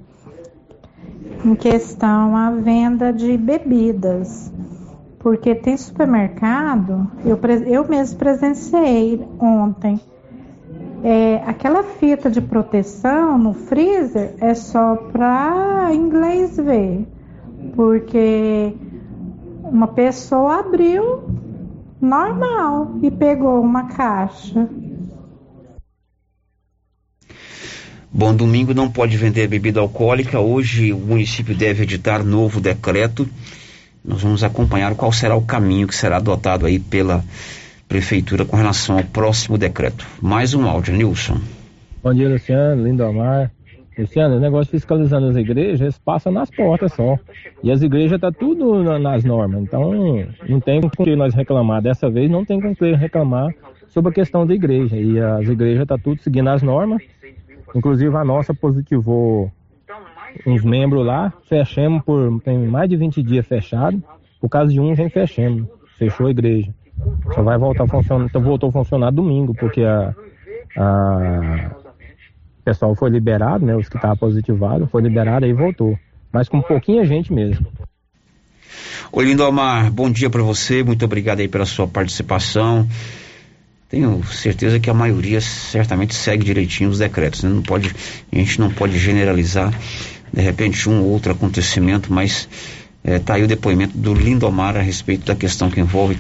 em questão à venda de bebidas. Porque tem supermercado, eu, eu mesmo presenciei ontem. É, aquela fita de proteção no freezer é só para inglês ver, porque uma pessoa abriu normal e pegou uma caixa. Bom, domingo não pode vender bebida alcoólica. Hoje o município deve editar novo decreto nós vamos acompanhar qual será o caminho que será adotado aí pela Prefeitura com relação ao próximo decreto. Mais um áudio, Nilson. Bom dia, Luciano, Lindomar. Luciano, o negócio fiscalizando as igrejas passa nas portas só. E as igrejas tá tudo na, nas normas. Então, não tem com que nós reclamar. Dessa vez não tem com que reclamar sobre a questão da igreja. E as igrejas tá tudo seguindo as normas. Inclusive a nossa positivou uns membros lá, fechamos por tem mais de 20 dias fechado. Por causa de um, já fechamos. Fechou a igreja. Só vai voltar a funcionar, então voltou a funcionar domingo, porque a, a o pessoal foi liberado, né? Os que estavam positivados, foi liberado e voltou. Mas com pouquinha gente mesmo. Ô Lindomar, bom dia para você, muito obrigado aí pela sua participação. Tenho certeza que a maioria certamente segue direitinho os decretos, né? Não pode, a gente não pode generalizar de repente um ou outro acontecimento, mas está eh, aí o depoimento do Lindomar a respeito da questão que envolve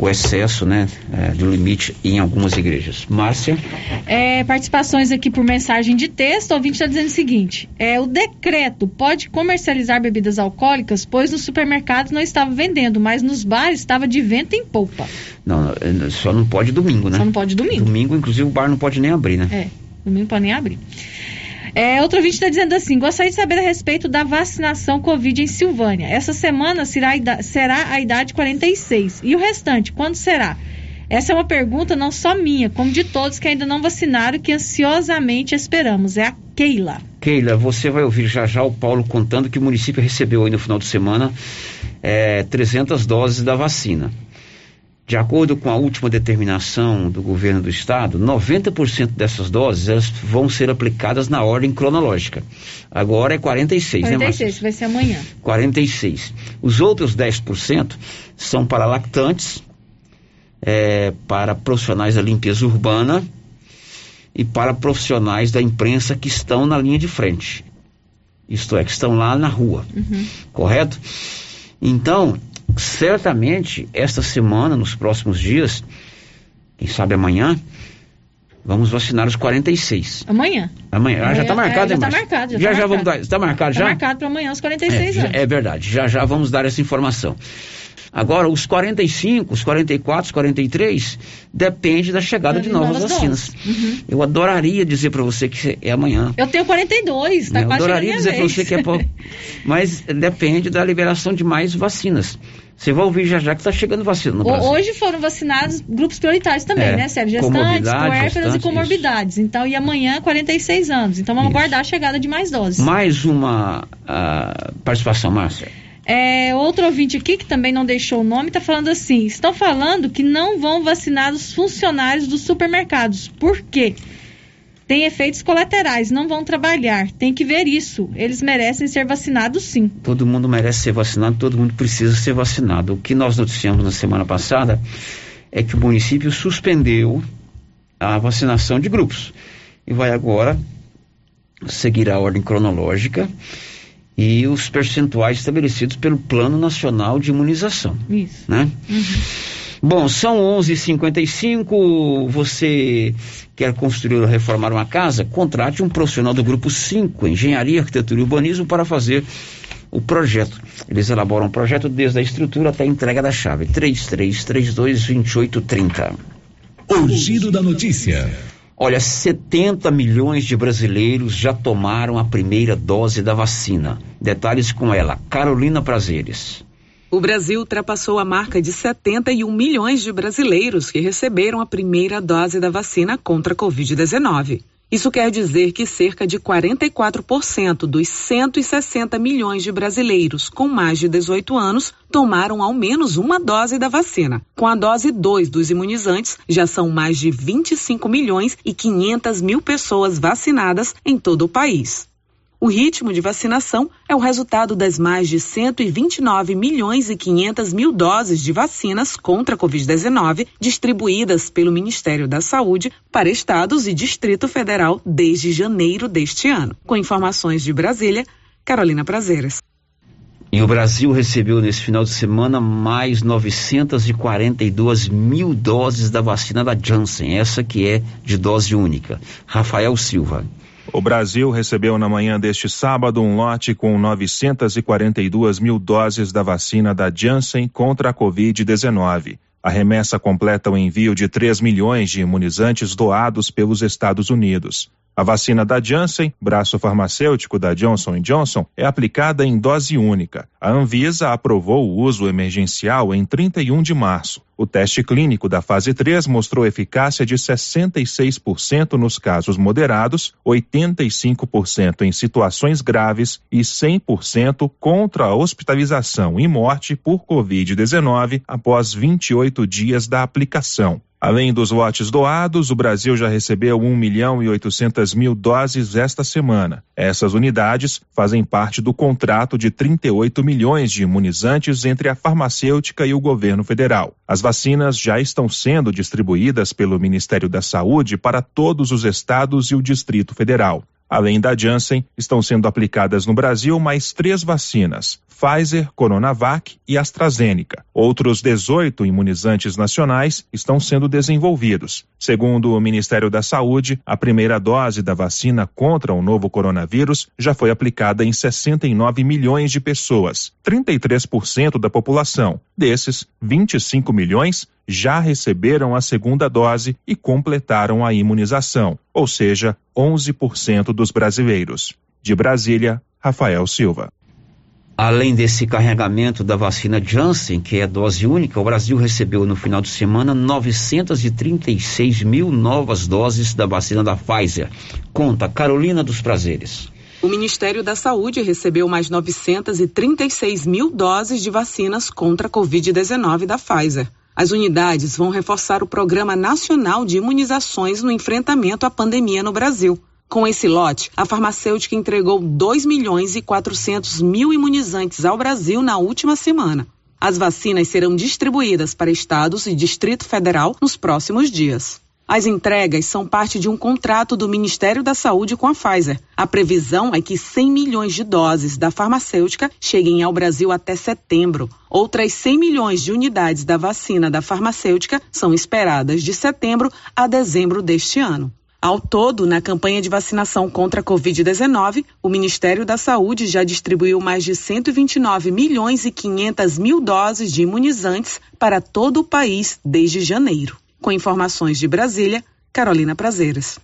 o excesso né, é, do limite em algumas igrejas. Márcia? É, participações aqui por mensagem de texto. O ouvinte está dizendo o seguinte: é, o decreto pode comercializar bebidas alcoólicas, pois nos supermercados não estava vendendo, mas nos bares estava de vento em polpa. Não, só não pode domingo, né? Só não pode domingo. Domingo, inclusive, o bar não pode nem abrir, né? É, domingo não pode nem abrir. É, outro ouvinte está dizendo assim: gostaria de saber a respeito da vacinação Covid em Silvânia. Essa semana será a, idade, será a idade 46. E o restante, quando será? Essa é uma pergunta não só minha, como de todos que ainda não vacinaram que ansiosamente esperamos. É a Keila. Keila, você vai ouvir já já o Paulo contando que o município recebeu aí no final de semana é, 300 doses da vacina. De acordo com a última determinação do governo do estado, 90% dessas doses elas vão ser aplicadas na ordem cronológica. Agora é 46, 46 né, 46, vai ser amanhã. 46. Os outros 10% são para lactantes, é, para profissionais da limpeza urbana e para profissionais da imprensa que estão na linha de frente. Isto é, que estão lá na rua. Uhum. Correto? Então, certamente esta semana, nos próximos dias, quem sabe amanhã, vamos vacinar os 46. Amanhã. Amanhã. Ah, já está marcado, é, já está marcado. Já, já, tá já vamos dar. Está marcado tá já? Está marcado para amanhã os 46 é, anos. É verdade. Já já vamos dar essa informação. Agora, os 45, os 44, os 43, depende da chegada de novas vacinas. Uhum. Eu adoraria dizer para você que é amanhã. Eu tenho 42, está quase Eu adoraria dizer para você que é pouco. Mas depende da liberação de mais vacinas. Você vai ouvir já já que está chegando vacina no Brasil. Hoje foram vacinados grupos prioritários também, é, né, Sérgio? Gestantes, puérperas e comorbidades. Isso. Então, e amanhã, 46 anos. Então, vamos isso. aguardar a chegada de mais doses. Mais uma uh, participação, Márcia. É, outro ouvinte aqui, que também não deixou o nome, está falando assim: estão falando que não vão vacinar os funcionários dos supermercados. Por quê? Tem efeitos colaterais, não vão trabalhar. Tem que ver isso. Eles merecem ser vacinados sim. Todo mundo merece ser vacinado, todo mundo precisa ser vacinado. O que nós noticiamos na semana passada é que o município suspendeu a vacinação de grupos e vai agora seguir a ordem cronológica e os percentuais estabelecidos pelo Plano Nacional de Imunização. Isso. Né? Uhum. Bom, são 11:55. Você quer construir ou reformar uma casa? Contrate um profissional do grupo 5, Engenharia, Arquitetura e Urbanismo, para fazer o projeto. Eles elaboram o projeto desde a estrutura até a entrega da chave. 33322830. O giro da notícia. Olha, 70 milhões de brasileiros já tomaram a primeira dose da vacina. Detalhes com ela, Carolina Prazeres. O Brasil ultrapassou a marca de 71 milhões de brasileiros que receberam a primeira dose da vacina contra a Covid-19. Isso quer dizer que cerca de 44% dos 160 milhões de brasileiros com mais de 18 anos tomaram ao menos uma dose da vacina. Com a dose 2 dos imunizantes, já são mais de 25 milhões e 500 mil pessoas vacinadas em todo o país. O ritmo de vacinação é o resultado das mais de 129 milhões e 500 mil doses de vacinas contra a Covid-19 distribuídas pelo Ministério da Saúde para estados e Distrito Federal desde janeiro deste ano. Com informações de Brasília, Carolina Prazeres. E o Brasil recebeu nesse final de semana mais 942 mil doses da vacina da Janssen, essa que é de dose única. Rafael Silva. O Brasil recebeu na manhã deste sábado um lote com 942 mil doses da vacina da Janssen contra a Covid-19. A remessa completa o envio de 3 milhões de imunizantes doados pelos Estados Unidos. A vacina da Janssen, braço farmacêutico da Johnson Johnson, é aplicada em dose única. A Anvisa aprovou o uso emergencial em 31 de março. O teste clínico da fase 3 mostrou eficácia de 66% nos casos moderados, 85% em situações graves e 100% contra a hospitalização e morte por Covid-19 após 28 dias da aplicação. Além dos lotes doados, o Brasil já recebeu 1 milhão e 800 mil doses esta semana. Essas unidades fazem parte do contrato de 38 milhões de imunizantes entre a farmacêutica e o governo federal. As vacinas já estão sendo distribuídas pelo Ministério da Saúde para todos os estados e o Distrito Federal. Além da Janssen, estão sendo aplicadas no Brasil mais três vacinas: Pfizer, Coronavac e AstraZeneca. Outros 18 imunizantes nacionais estão sendo desenvolvidos. Segundo o Ministério da Saúde, a primeira dose da vacina contra o novo coronavírus já foi aplicada em 69 milhões de pessoas, 33% da população. Desses, 25 milhões já receberam a segunda dose e completaram a imunização, ou seja, 11% dos brasileiros. De Brasília, Rafael Silva. Além desse carregamento da vacina Janssen, que é dose única, o Brasil recebeu no final de semana 936 mil novas doses da vacina da Pfizer. Conta Carolina dos Prazeres. O Ministério da Saúde recebeu mais 936 mil doses de vacinas contra a Covid-19 da Pfizer. As unidades vão reforçar o Programa Nacional de Imunizações no enfrentamento à pandemia no Brasil. Com esse lote, a farmacêutica entregou 2 milhões e 400 mil imunizantes ao Brasil na última semana. As vacinas serão distribuídas para estados e Distrito Federal nos próximos dias. As entregas são parte de um contrato do Ministério da Saúde com a Pfizer. A previsão é que 100 milhões de doses da farmacêutica cheguem ao Brasil até setembro. Outras 100 milhões de unidades da vacina da farmacêutica são esperadas de setembro a dezembro deste ano. Ao todo, na campanha de vacinação contra a Covid-19, o Ministério da Saúde já distribuiu mais de 129 milhões e 500 mil doses de imunizantes para todo o país desde janeiro. Com informações de Brasília, Carolina Prazeres.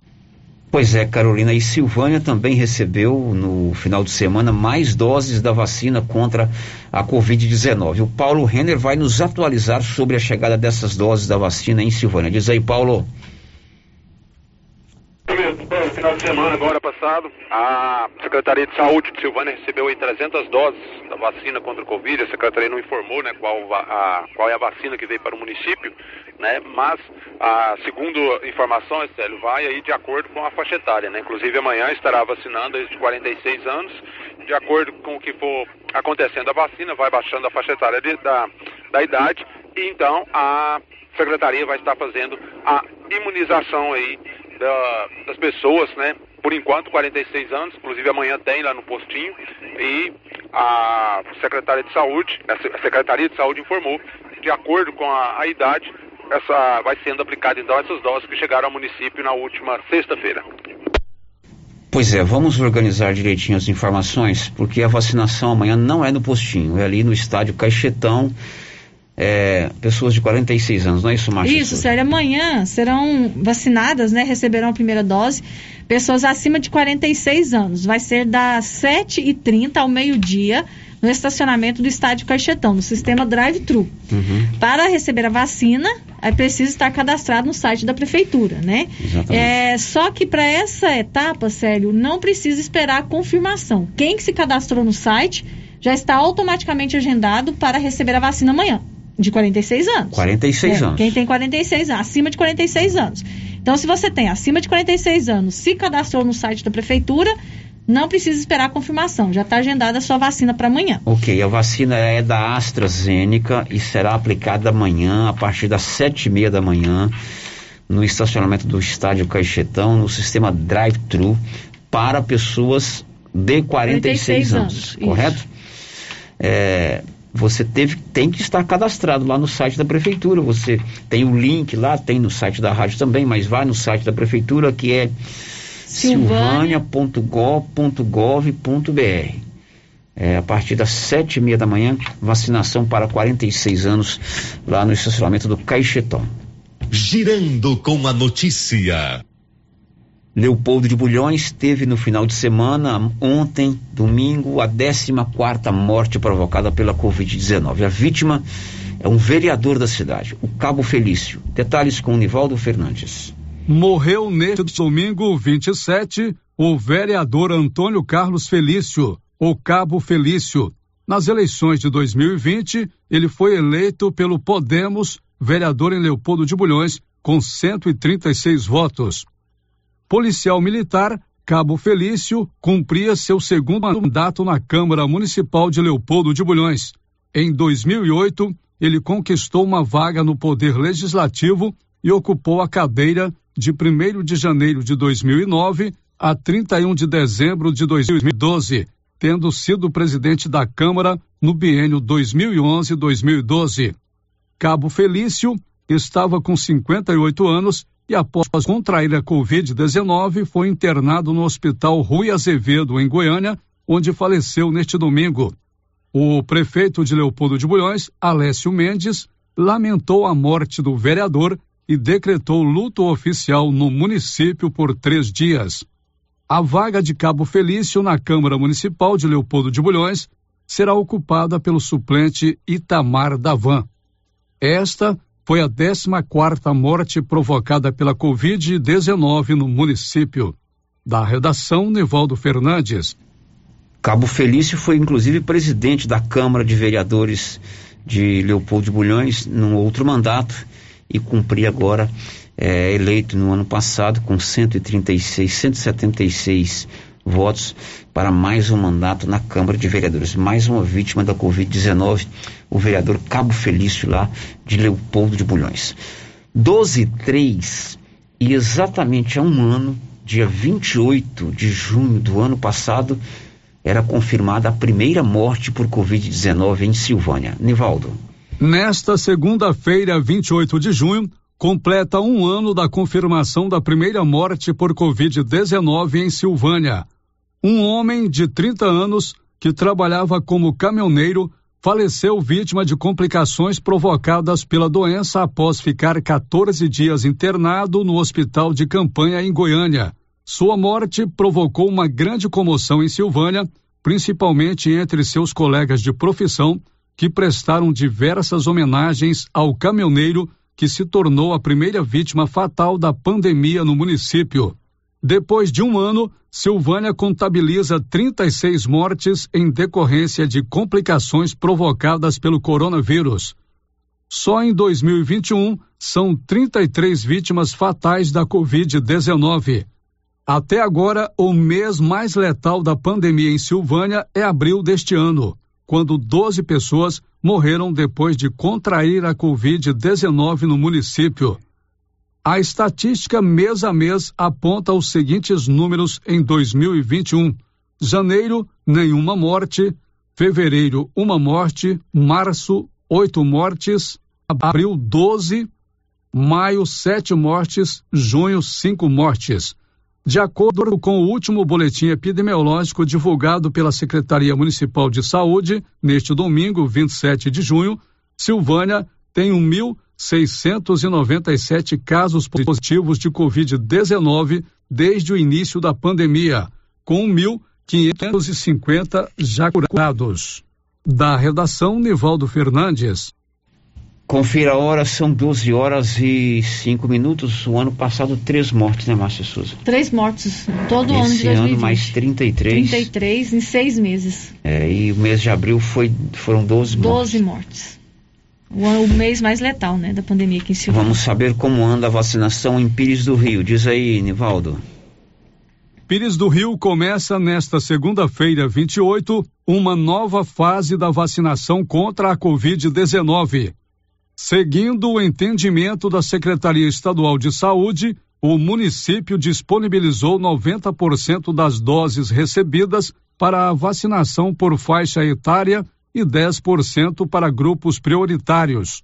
Pois é, Carolina, e Silvânia também recebeu no final de semana mais doses da vacina contra a Covid-19. O Paulo Renner vai nos atualizar sobre a chegada dessas doses da vacina em Silvânia. Diz aí, Paulo. final de semana agora passado, a Secretaria de Saúde de Silvânia recebeu aí 300 doses da vacina contra o Covid. A Secretaria não informou, né, qual, a, qual é a vacina que veio para o município, né, mas, a, segundo informações, Célio, vai aí de acordo com a faixa etária, né. Inclusive amanhã estará vacinando desde 46 anos, de acordo com o que for acontecendo a vacina, vai baixando a faixa etária de, da, da idade. E então a Secretaria vai estar fazendo a imunização aí da, das pessoas, né? Por enquanto, 46 anos, inclusive amanhã tem lá no postinho, e a secretária de saúde, a Secretaria de Saúde informou, de acordo com a, a idade, essa vai sendo aplicada então essas doses que chegaram ao município na última sexta-feira. Pois é, vamos organizar direitinho as informações, porque a vacinação amanhã não é no postinho, é ali no estádio Caixetão é, pessoas de 46 anos, não é isso, Márcia? Isso, Sérgio. Amanhã serão vacinadas, né? Receberão a primeira dose pessoas acima de 46 anos. Vai ser das 7h30 ao meio-dia no estacionamento do estádio Caixetão, no sistema drive-thru. Uhum. Para receber a vacina, é preciso estar cadastrado no site da prefeitura, né? Exatamente. É, só que para essa etapa, Sérgio, não precisa esperar a confirmação. Quem que se cadastrou no site já está automaticamente agendado para receber a vacina amanhã. De 46 anos. 46 é, anos. Quem tem 46 anos, acima de 46 anos. Então, se você tem acima de 46 anos, se cadastrou no site da prefeitura, não precisa esperar a confirmação, já está agendada a sua vacina para amanhã. Ok, a vacina é da AstraZeneca e será aplicada amanhã, a partir das sete e meia da manhã, no estacionamento do estádio Caixetão, no sistema drive-thru, para pessoas de 46, 46 anos, anos, correto? É, você teve, tem que estar cadastrado lá no site da prefeitura. Você tem o link lá, tem no site da rádio também, mas vai no site da prefeitura que é silvânia.gov.br. É, a partir das sete e meia da manhã, vacinação para 46 anos lá no estacionamento do Caixetão. Girando com a notícia. Leopoldo de Bulhões teve no final de semana, ontem, domingo, a 14 quarta morte provocada pela Covid-19. A vítima é um vereador da cidade, o Cabo Felício. Detalhes com o Nivaldo Fernandes. Morreu neste domingo 27 o vereador Antônio Carlos Felício, o Cabo Felício. Nas eleições de 2020, ele foi eleito pelo Podemos, vereador em Leopoldo de Bulhões, com 136 votos policial militar, Cabo Felício cumpria seu segundo mandato na Câmara Municipal de Leopoldo de Bulhões. Em 2008, ele conquistou uma vaga no Poder Legislativo e ocupou a cadeira de 1 de janeiro de 2009 a 31 de dezembro de 2012, tendo sido presidente da Câmara no biênio 2011-2012. Cabo Felício estava com 58 anos e após contrair a Covid-19 foi internado no Hospital Rui Azevedo, em Goiânia, onde faleceu neste domingo. O prefeito de Leopoldo de Bulhões, Alessio Mendes, lamentou a morte do vereador e decretou luto oficial no município por três dias. A vaga de Cabo Felício na Câmara Municipal de Leopoldo de Bulhões será ocupada pelo suplente Itamar Davan. Esta foi a 14 quarta morte provocada pela Covid-19 no município. Da redação, Nivaldo Fernandes. Cabo Felício foi inclusive presidente da Câmara de Vereadores de Leopoldo de Bulhões num outro mandato e cumpria agora é, eleito no ano passado com 136, 176 votos para mais um mandato na Câmara de Vereadores. Mais uma vítima da Covid-19, o vereador Cabo Felício lá de Leopoldo de Bulhões. 12 3 e exatamente há um ano, dia 28 de junho do ano passado, era confirmada a primeira morte por Covid-19 em Silvânia. Nivaldo. Nesta segunda-feira, 28 de junho, completa um ano da confirmação da primeira morte por Covid-19 em Silvânia. Um homem de 30 anos que trabalhava como caminhoneiro faleceu vítima de complicações provocadas pela doença após ficar 14 dias internado no hospital de campanha em Goiânia. Sua morte provocou uma grande comoção em Silvânia, principalmente entre seus colegas de profissão, que prestaram diversas homenagens ao caminhoneiro que se tornou a primeira vítima fatal da pandemia no município. Depois de um ano, Silvânia contabiliza 36 mortes em decorrência de complicações provocadas pelo coronavírus. Só em 2021 são 33 vítimas fatais da Covid-19. Até agora, o mês mais letal da pandemia em Silvânia é abril deste ano, quando 12 pessoas morreram depois de contrair a Covid-19 no município. A estatística mês a mês aponta os seguintes números em 2021: janeiro, nenhuma morte, fevereiro, uma morte, março, oito mortes, abril, 12, maio, sete mortes, junho, cinco mortes. De acordo com o último boletim epidemiológico divulgado pela Secretaria Municipal de Saúde, neste domingo, 27 de junho, Silvânia tem 1.697 casos positivos de Covid-19 desde o início da pandemia, com 1.550 já curados. Da redação, Nivaldo Fernandes. Confira a hora, são 12 horas e 5 minutos. O ano passado, três mortes, né, Márcia Souza? Três mortes, todo Esse ano de 2020. ano, mais 33. 33 em seis meses. É, e o mês de abril foi, foram 12 mortes. 12 mortes. O, o mês mais letal, né, da pandemia aqui em Silvânia. Vamos saber como anda a vacinação em Pires do Rio. Diz aí, Nivaldo. Pires do Rio começa nesta segunda-feira, 28, uma nova fase da vacinação contra a Covid-19. Seguindo o entendimento da Secretaria Estadual de Saúde, o município disponibilizou 90% das doses recebidas para a vacinação por faixa etária e 10% para grupos prioritários.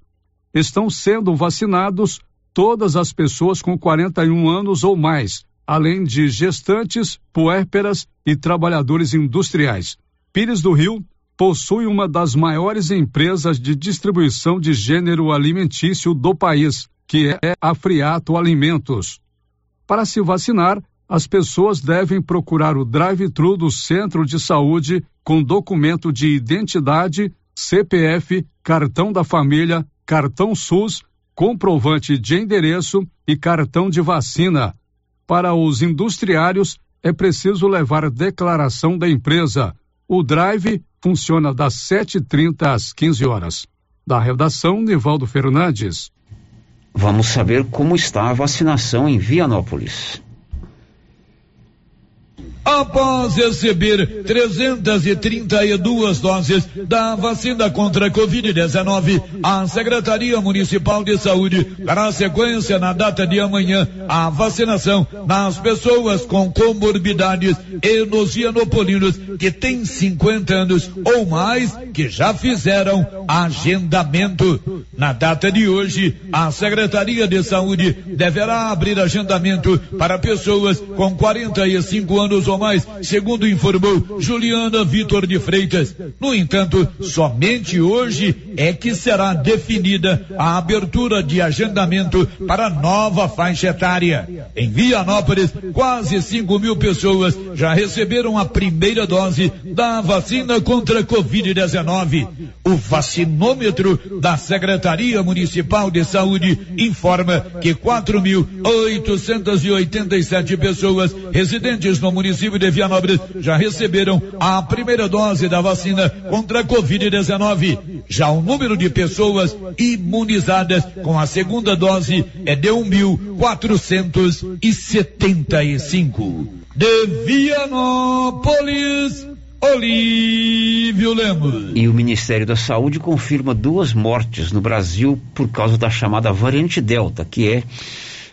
Estão sendo vacinados todas as pessoas com 41 anos ou mais, além de gestantes, puérperas e trabalhadores industriais. Pires do Rio possui uma das maiores empresas de distribuição de gênero alimentício do país, que é a Friato Alimentos. Para se vacinar, as pessoas devem procurar o drive-thru do centro de saúde com documento de identidade, CPF, cartão da família, cartão SUS, comprovante de endereço e cartão de vacina. Para os industriários, é preciso levar declaração da empresa. O drive funciona das 7h30 às 15 horas. Da redação, Nivaldo Fernandes. Vamos saber como está a vacinação em Vianópolis. Após receber 332 doses da vacina contra a Covid-19, a Secretaria Municipal de Saúde dará sequência na data de amanhã à vacinação nas pessoas com comorbidades e nos cianopolinos que têm 50 anos ou mais que já fizeram agendamento. Na data de hoje, a Secretaria de Saúde deverá abrir agendamento para pessoas com 45 anos ou mais, segundo informou Juliana Vitor de Freitas. No entanto, somente hoje é que será definida a abertura de agendamento para nova faixa etária. Em Vianópolis, quase 5 mil pessoas já receberam a primeira dose da vacina contra a Covid-19. O vacinômetro da Secretaria Municipal de Saúde informa que 4.887 pessoas residentes no município de Vianópolis já receberam a primeira dose da vacina contra a Covid-19. Já o número de pessoas imunizadas com a segunda dose é de 1.475. De Vianópolis, Olívio Lemos. E o Ministério da Saúde confirma duas mortes no Brasil por causa da chamada variante Delta, que é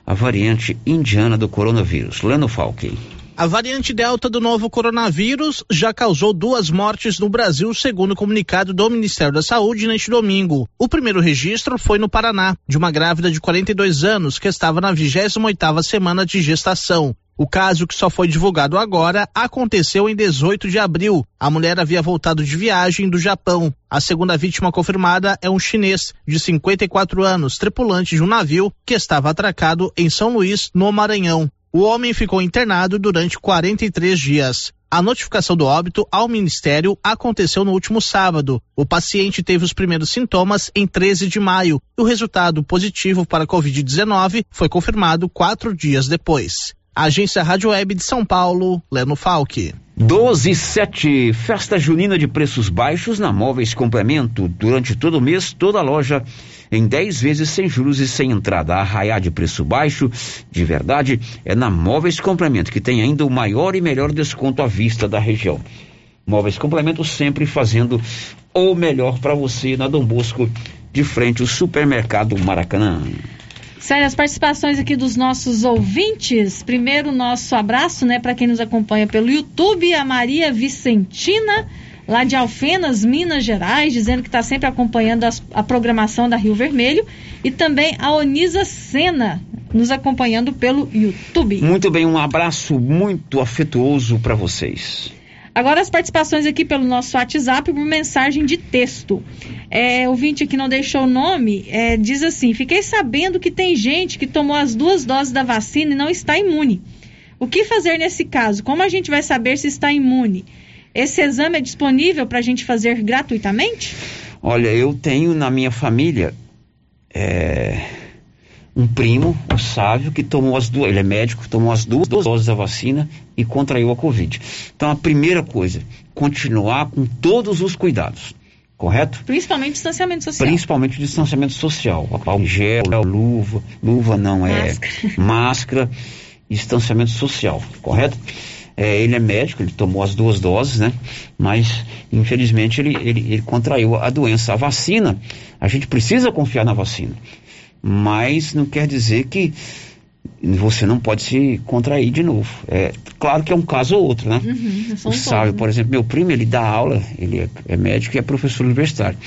a variante indiana do coronavírus. Leno Falque. A variante Delta do novo coronavírus já causou duas mortes no Brasil, segundo o comunicado do Ministério da Saúde neste domingo. O primeiro registro foi no Paraná, de uma grávida de 42 anos que estava na 28ª semana de gestação. O caso, que só foi divulgado agora, aconteceu em 18 de abril. A mulher havia voltado de viagem do Japão. A segunda vítima confirmada é um chinês de 54 anos, tripulante de um navio que estava atracado em São Luís, no Maranhão. O homem ficou internado durante 43 dias. A notificação do óbito ao Ministério aconteceu no último sábado. O paciente teve os primeiros sintomas em 13 de maio. E o resultado positivo para a Covid-19 foi confirmado quatro dias depois. Agência Rádio Web de São Paulo, Leno Falque. 12 e 7, festa junina de preços baixos na Móveis Complemento. Durante todo o mês, toda loja em 10 vezes sem juros e sem entrada. A arraiar de preço baixo, de verdade, é na Móveis Complemento, que tem ainda o maior e melhor desconto à vista da região. Móveis Complemento sempre fazendo o melhor para você na Dom Bosco, de frente ao supermercado Maracanã. Sério, as participações aqui dos nossos ouvintes. Primeiro, nosso abraço, né, para quem nos acompanha pelo YouTube, a Maria Vicentina, lá de Alfenas, Minas Gerais, dizendo que está sempre acompanhando as, a programação da Rio Vermelho. E também a Onisa Sena, nos acompanhando pelo YouTube. Muito bem, um abraço muito afetuoso para vocês. Agora as participações aqui pelo nosso WhatsApp por mensagem de texto. É, o ouvinte que não deixou o nome é, diz assim: Fiquei sabendo que tem gente que tomou as duas doses da vacina e não está imune. O que fazer nesse caso? Como a gente vai saber se está imune? Esse exame é disponível para a gente fazer gratuitamente? Olha, eu tenho na minha família é, um primo, o Sávio, que tomou as duas, ele é médico, tomou as duas doses da vacina e contraiu a Covid. Então a primeira coisa, continuar com todos os cuidados, correto? Principalmente distanciamento social. Principalmente distanciamento social. Álcool gel, luva, luva não é Máscara. máscara, distanciamento social, correto? É, ele é médico, ele tomou as duas doses, né? Mas, infelizmente, ele, ele, ele contraiu a doença. A vacina, a gente precisa confiar na vacina. Mas não quer dizer que você não pode se contrair de novo. É, claro que é um caso ou outro, né? Uhum, o Sábio, por exemplo, meu primo, ele dá aula, ele é, é médico e é professor universitário.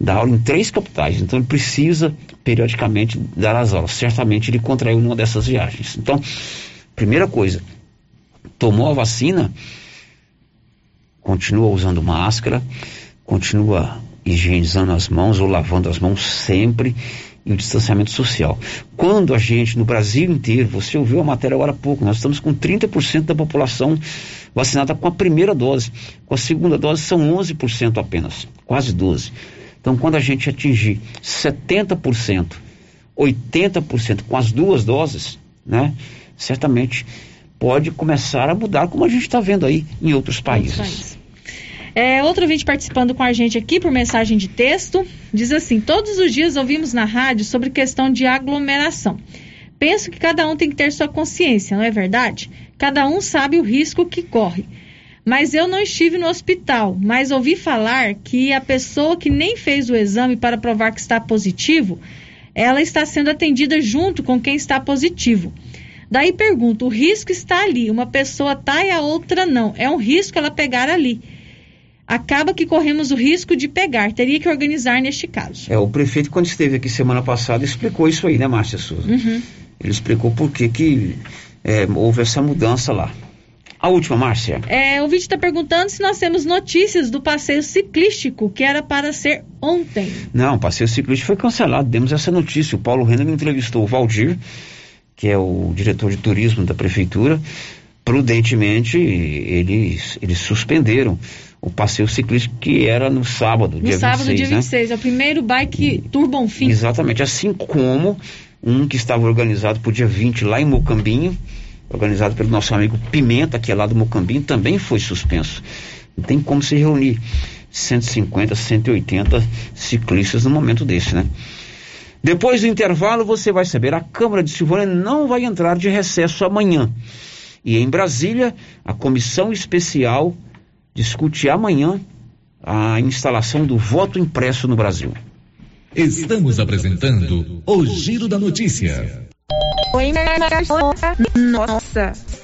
Dá aula em três capitais, então ele precisa periodicamente dar as aulas. Certamente ele contraiu numa dessas viagens. Então, primeira coisa, tomou a vacina, continua usando máscara, continua higienizando as mãos ou lavando as mãos sempre e o distanciamento social. Quando a gente, no Brasil inteiro, você ouviu a matéria agora há pouco, nós estamos com 30% da população vacinada com a primeira dose. Com a segunda dose são 11% apenas, quase 12%. Então, quando a gente atingir 70%, 80% com as duas doses, né, certamente pode começar a mudar, como a gente está vendo aí em outros países. É, outro ouvinte participando com a gente aqui por mensagem de texto diz assim: Todos os dias ouvimos na rádio sobre questão de aglomeração. Penso que cada um tem que ter sua consciência, não é verdade? Cada um sabe o risco que corre. Mas eu não estive no hospital, mas ouvi falar que a pessoa que nem fez o exame para provar que está positivo, ela está sendo atendida junto com quem está positivo. Daí pergunto: o risco está ali, uma pessoa tá e a outra não. É um risco ela pegar ali acaba que corremos o risco de pegar. Teria que organizar neste caso. É, o prefeito, quando esteve aqui semana passada, explicou isso aí, né, Márcia Souza? Uhum. Ele explicou por que, que é, houve essa mudança lá. A última, Márcia. É, o vídeo está perguntando se nós temos notícias do passeio ciclístico, que era para ser ontem. Não, o passeio ciclístico foi cancelado. Demos essa notícia. O Paulo Renner entrevistou o Valdir, que é o diretor de turismo da prefeitura. Prudentemente, eles, eles suspenderam o passeio ciclístico que era no sábado, No dia sábado, 26, dia né? 26. É o primeiro bike Tour Bonfim. Exatamente, assim como um que estava organizado para o dia 20 lá em Mocambinho, organizado pelo nosso amigo Pimenta, que é lá do Mocambinho, também foi suspenso. Não tem como se reunir 150, 180 ciclistas no momento desse, né? Depois do intervalo, você vai saber, a Câmara de Silvânia não vai entrar de recesso amanhã. E em Brasília, a comissão especial discute amanhã a instalação do voto impresso no Brasil. Estamos apresentando o Giro da Notícia. Oi, nossa,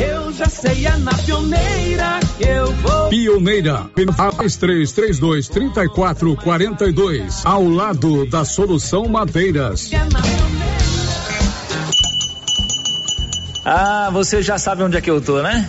Eu já sei, é na pioneira que eu vou. Pioneira, três três dois trinta e quatro quarenta e dois, ao lado da Solução Madeiras. Ah, você já sabe onde é que eu tô, né?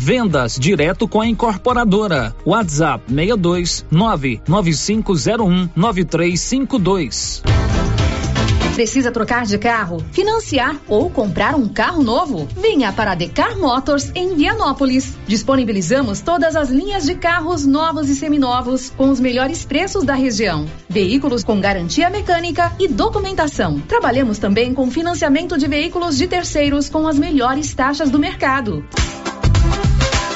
Vendas direto com a incorporadora. WhatsApp 62 99501 9352. Precisa trocar de carro, financiar ou comprar um carro novo? Venha para a Decar Motors em Vianópolis. Disponibilizamos todas as linhas de carros novos e seminovos com os melhores preços da região. Veículos com garantia mecânica e documentação. Trabalhamos também com financiamento de veículos de terceiros com as melhores taxas do mercado.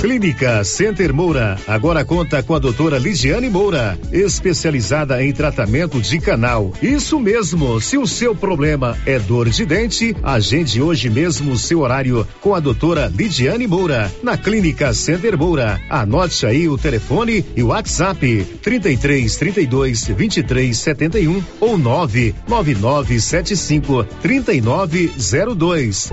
Clínica Center Moura agora conta com a doutora Ligiane Moura, especializada em tratamento de canal. Isso mesmo, se o seu problema é dor de dente, agende hoje mesmo o seu horário com a doutora Lidiane Moura, na Clínica Center Moura. Anote aí o telefone e o WhatsApp 33 32 23 71 ou 99975 3902.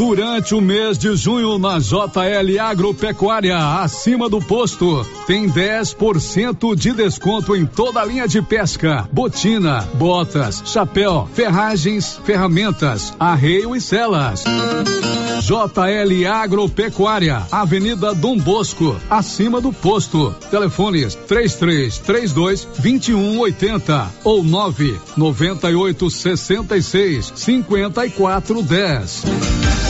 Durante o mês de junho na JL Agropecuária, acima do posto, tem 10% de desconto em toda a linha de pesca, botina, botas, chapéu, ferragens, ferramentas, arreio e celas. JL Agropecuária, Avenida Dom Bosco, acima do posto. Telefones 3332 2180 ou 998 66 5410.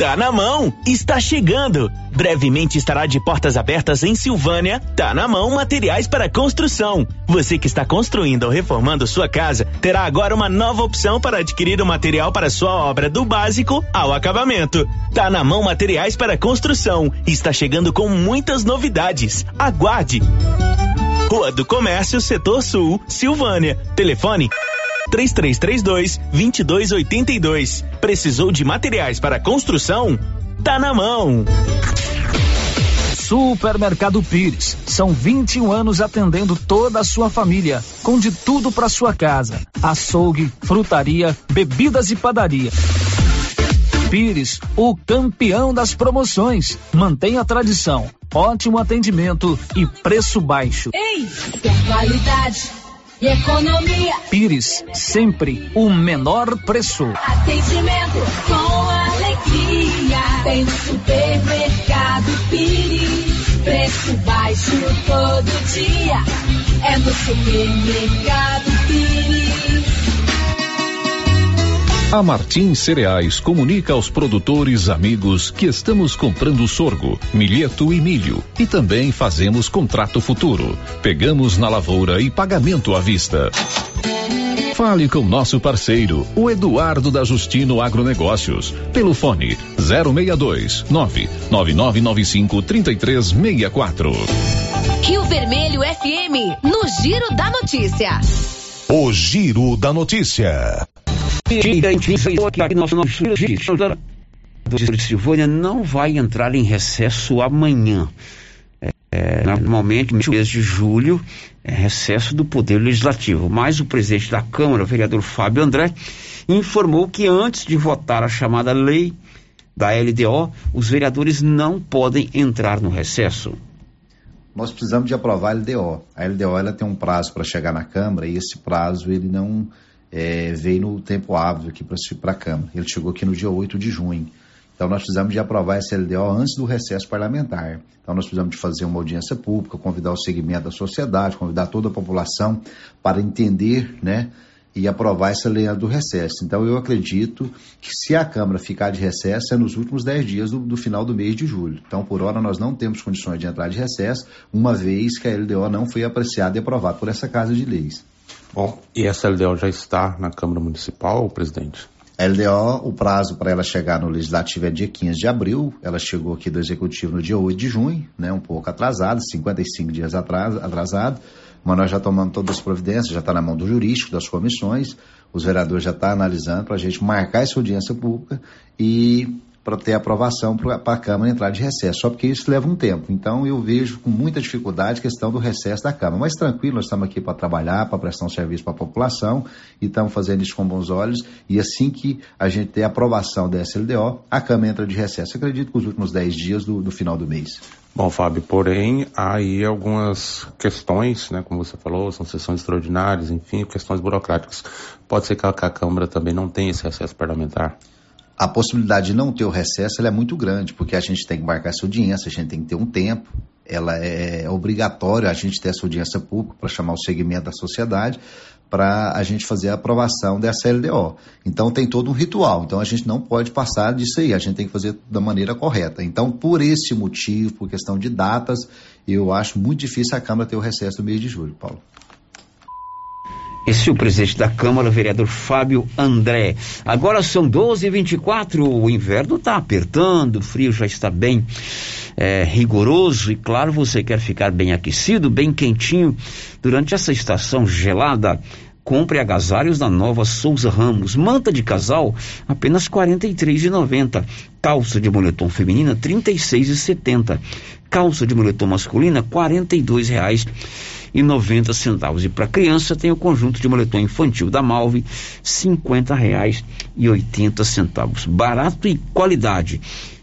Tá na mão, está chegando. Brevemente estará de portas abertas em Silvânia. Tá na mão materiais para construção. Você que está construindo ou reformando sua casa terá agora uma nova opção para adquirir o material para sua obra do básico ao acabamento. Tá na mão materiais para construção. Está chegando com muitas novidades. Aguarde. Rua do Comércio, Setor Sul, Silvânia. Telefone 3332 2282. Precisou de materiais para construção? Tá na mão. Supermercado Pires. São 21 anos atendendo toda a sua família, com de tudo para sua casa: açougue, frutaria, bebidas e padaria. Pires, o campeão das promoções. Mantenha a tradição, ótimo atendimento e preço baixo. Ei, qualidade e economia. Pires, sempre o menor preço. Atendimento com alegria. Tem no supermercado Pires. Preço baixo todo dia. É no supermercado Pires. A Martins Cereais comunica aos produtores amigos que estamos comprando sorgo, milheto e milho e também fazemos contrato futuro. Pegamos na lavoura e pagamento à vista. Fale com nosso parceiro, o Eduardo da Justino Agronegócios, pelo fone 062 99995 3364. Rio Vermelho FM, no Giro da Notícia. O Giro da Notícia. Do Distrito de Silvânia não vai entrar em recesso amanhã. É, é, normalmente, no mês de julho, é recesso do Poder Legislativo. Mas o presidente da Câmara, o vereador Fábio André, informou que antes de votar a chamada lei da LDO, os vereadores não podem entrar no recesso. Nós precisamos de aprovar a LDO. A LDO ela tem um prazo para chegar na Câmara e esse prazo ele não é, veio no tempo hábil aqui para a Câmara. Ele chegou aqui no dia 8 de junho. Então nós precisamos de aprovar essa LDO antes do recesso parlamentar. Então nós precisamos de fazer uma audiência pública, convidar o segmento da sociedade, convidar toda a população para entender, né, e aprovar essa lei do recesso. Então eu acredito que se a Câmara ficar de recesso é nos últimos 10 dias do, do, final do mês de julho. Então por hora nós não temos condições de entrar de recesso, uma vez que a LDO não foi apreciada e aprovada por essa Casa de Leis. Bom, e essa LDO já está na Câmara Municipal, presidente? A LDO, o prazo para ela chegar no Legislativo é dia 15 de abril, ela chegou aqui do Executivo no dia 8 de junho, né, um pouco atrasado, 55 dias atrás, atrasado, mas nós já tomamos todas as providências, já está na mão do jurídico, das comissões, os vereadores já estão tá analisando para a gente marcar essa audiência pública e para ter aprovação para a Câmara entrar de recesso. Só porque isso leva um tempo. Então eu vejo com muita dificuldade a questão do recesso da Câmara. Mas tranquilo, nós estamos aqui para trabalhar, para prestar um serviço para a população e estamos fazendo isso com bons olhos. E assim que a gente ter aprovação da SLDO, a Câmara entra de recesso. Eu acredito que os últimos 10 dias do, do final do mês. Bom, Fábio, porém, há aí algumas questões, né, como você falou, são sessões extraordinárias, enfim, questões burocráticas. Pode ser que a Câmara também não tenha esse acesso parlamentar? A possibilidade de não ter o recesso é muito grande, porque a gente tem que marcar essa audiência, a gente tem que ter um tempo. ela é obrigatório a gente ter essa audiência pública para chamar o segmento da sociedade para a gente fazer a aprovação dessa LDO. Então tem todo um ritual. Então a gente não pode passar disso aí, a gente tem que fazer da maneira correta. Então, por esse motivo, por questão de datas, eu acho muito difícil a Câmara ter o recesso no mês de julho, Paulo. Esse é o presidente da Câmara, o vereador Fábio André. Agora são 12h24, o inverno está apertando, o frio já está bem é, rigoroso e, claro, você quer ficar bem aquecido, bem quentinho durante essa estação gelada. Compre agasalhos da nova Souza Ramos. Manta de casal, apenas R$ 43,90. Calça de moletom feminina, R$ 36,70. Calça de moletom masculina, R$ 42,00 e noventa centavos. E para criança tem o conjunto de moletom infantil da Malve, cinquenta reais e oitenta centavos. Barato e qualidade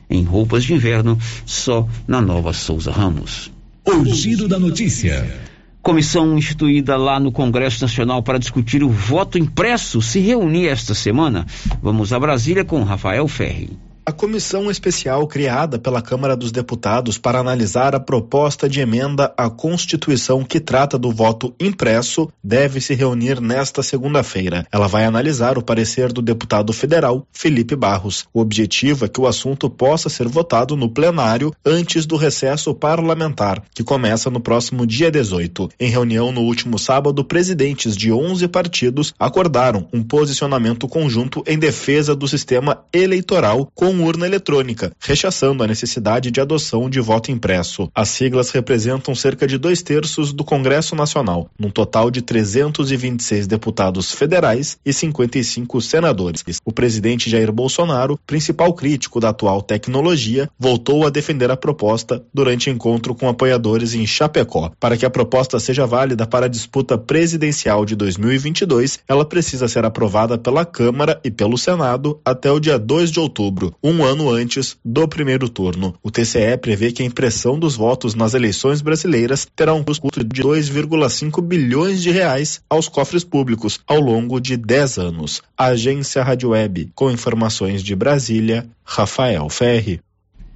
em roupas de inverno só na Nova Souza Ramos. O giro da notícia. Comissão instituída lá no Congresso Nacional para discutir o voto impresso se reunir esta semana. Vamos a Brasília com Rafael Ferri. A comissão especial criada pela Câmara dos Deputados para analisar a proposta de emenda à Constituição que trata do voto impresso deve se reunir nesta segunda-feira. Ela vai analisar o parecer do deputado federal Felipe Barros. O objetivo é que o assunto possa ser votado no plenário antes do recesso parlamentar, que começa no próximo dia 18. Em reunião no último sábado, presidentes de 11 partidos acordaram um posicionamento conjunto em defesa do sistema eleitoral com urna eletrônica, rechaçando a necessidade de adoção de voto impresso. As siglas representam cerca de dois terços do Congresso Nacional, num total de 326 deputados federais e 55 senadores. O presidente Jair Bolsonaro, principal crítico da atual tecnologia, voltou a defender a proposta durante encontro com apoiadores em Chapecó. Para que a proposta seja válida para a disputa presidencial de 2022, ela precisa ser aprovada pela Câmara e pelo Senado até o dia 2 de outubro um ano antes do primeiro turno. O TCE prevê que a impressão dos votos nas eleições brasileiras terá um custo de 2,5 bilhões de reais aos cofres públicos ao longo de 10 anos. Agência Rádio Web, com informações de Brasília, Rafael Ferri.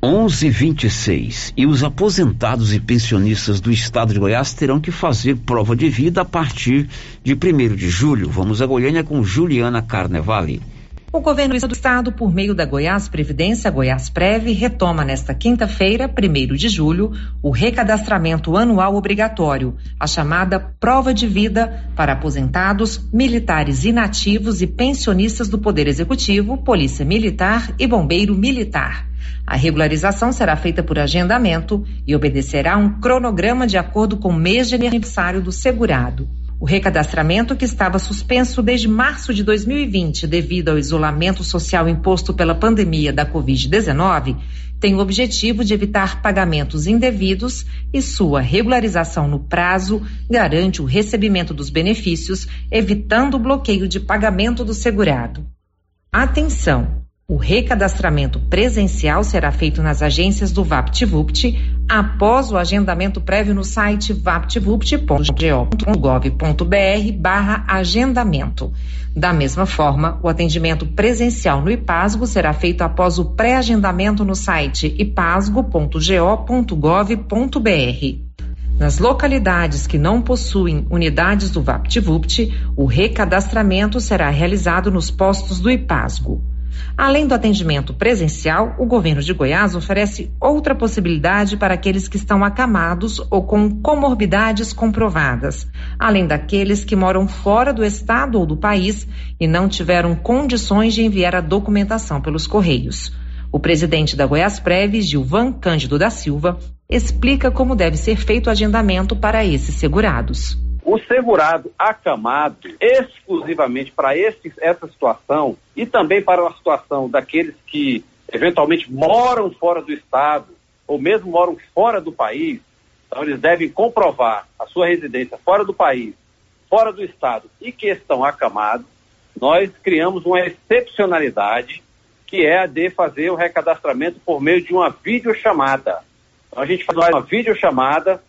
11:26 e os aposentados e pensionistas do estado de Goiás terão que fazer prova de vida a partir de 1 de julho. Vamos a Goiânia com Juliana Carnevale. O governo do estado, por meio da Goiás Previdência, Goiás Prev, retoma nesta quinta-feira, 1 de julho, o recadastramento anual obrigatório, a chamada prova de vida para aposentados, militares inativos e pensionistas do Poder Executivo, Polícia Militar e Bombeiro Militar. A regularização será feita por agendamento e obedecerá a um cronograma de acordo com o mês de aniversário do segurado. O recadastramento, que estava suspenso desde março de 2020 devido ao isolamento social imposto pela pandemia da Covid-19, tem o objetivo de evitar pagamentos indevidos e sua regularização no prazo garante o recebimento dos benefícios, evitando o bloqueio de pagamento do segurado. Atenção! O recadastramento presencial será feito nas agências do VaptVupt após o agendamento prévio no site vaptvupt.go.gov.br barra agendamento. Da mesma forma, o atendimento presencial no IPASGO será feito após o pré-agendamento no site ipasgo.go.gov.br. Nas localidades que não possuem unidades do VaptVupt, o recadastramento será realizado nos postos do IPASGO. Além do atendimento presencial, o governo de Goiás oferece outra possibilidade para aqueles que estão acamados ou com comorbidades comprovadas, além daqueles que moram fora do estado ou do país e não tiveram condições de enviar a documentação pelos correios. O presidente da Goiás Prev, Gilvan Cândido da Silva, explica como deve ser feito o agendamento para esses segurados. O segurado acamado exclusivamente para essa situação e também para a situação daqueles que eventualmente moram fora do estado ou mesmo moram fora do país, então eles devem comprovar a sua residência fora do país, fora do estado e que estão acamados. Nós criamos uma excepcionalidade que é a de fazer o recadastramento por meio de uma videochamada. Então a gente faz uma videochamada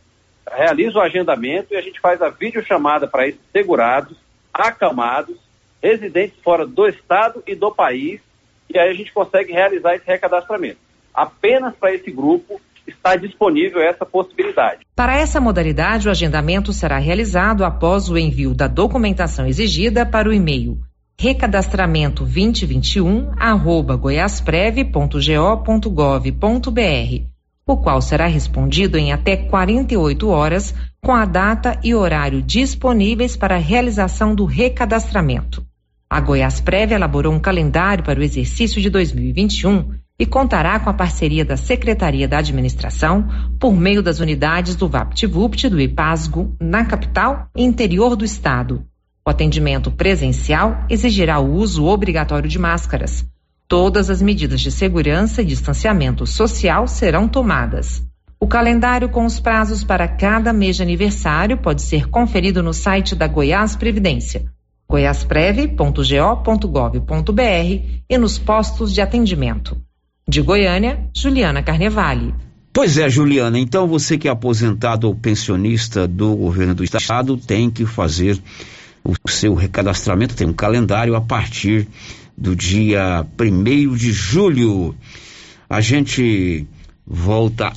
realiza o agendamento e a gente faz a videochamada para esses segurados, acamados, residentes fora do estado e do país, e aí a gente consegue realizar esse recadastramento. Apenas para esse grupo está disponível essa possibilidade. Para essa modalidade, o agendamento será realizado após o envio da documentação exigida para o e-mail recadastramento 2021 arroba goiasprev.go.gov.br, o qual será respondido em até 48 horas com a data e horário disponíveis para a realização do recadastramento. A Goiás Prévia elaborou um calendário para o exercício de 2021 e contará com a parceria da Secretaria da Administração por meio das unidades do VaptVupt do IPASGO na capital e interior do estado. O atendimento presencial exigirá o uso obrigatório de máscaras. Todas as medidas de segurança e distanciamento social serão tomadas. O calendário com os prazos para cada mês de aniversário pode ser conferido no site da Goiás Previdência goiasprev.go.gov.br e nos postos de atendimento. De Goiânia, Juliana Carnevale. Pois é, Juliana, então você que é aposentado ou pensionista do governo do estado tem que fazer o seu recadastramento, tem um calendário a partir do dia 1 de julho. A gente volta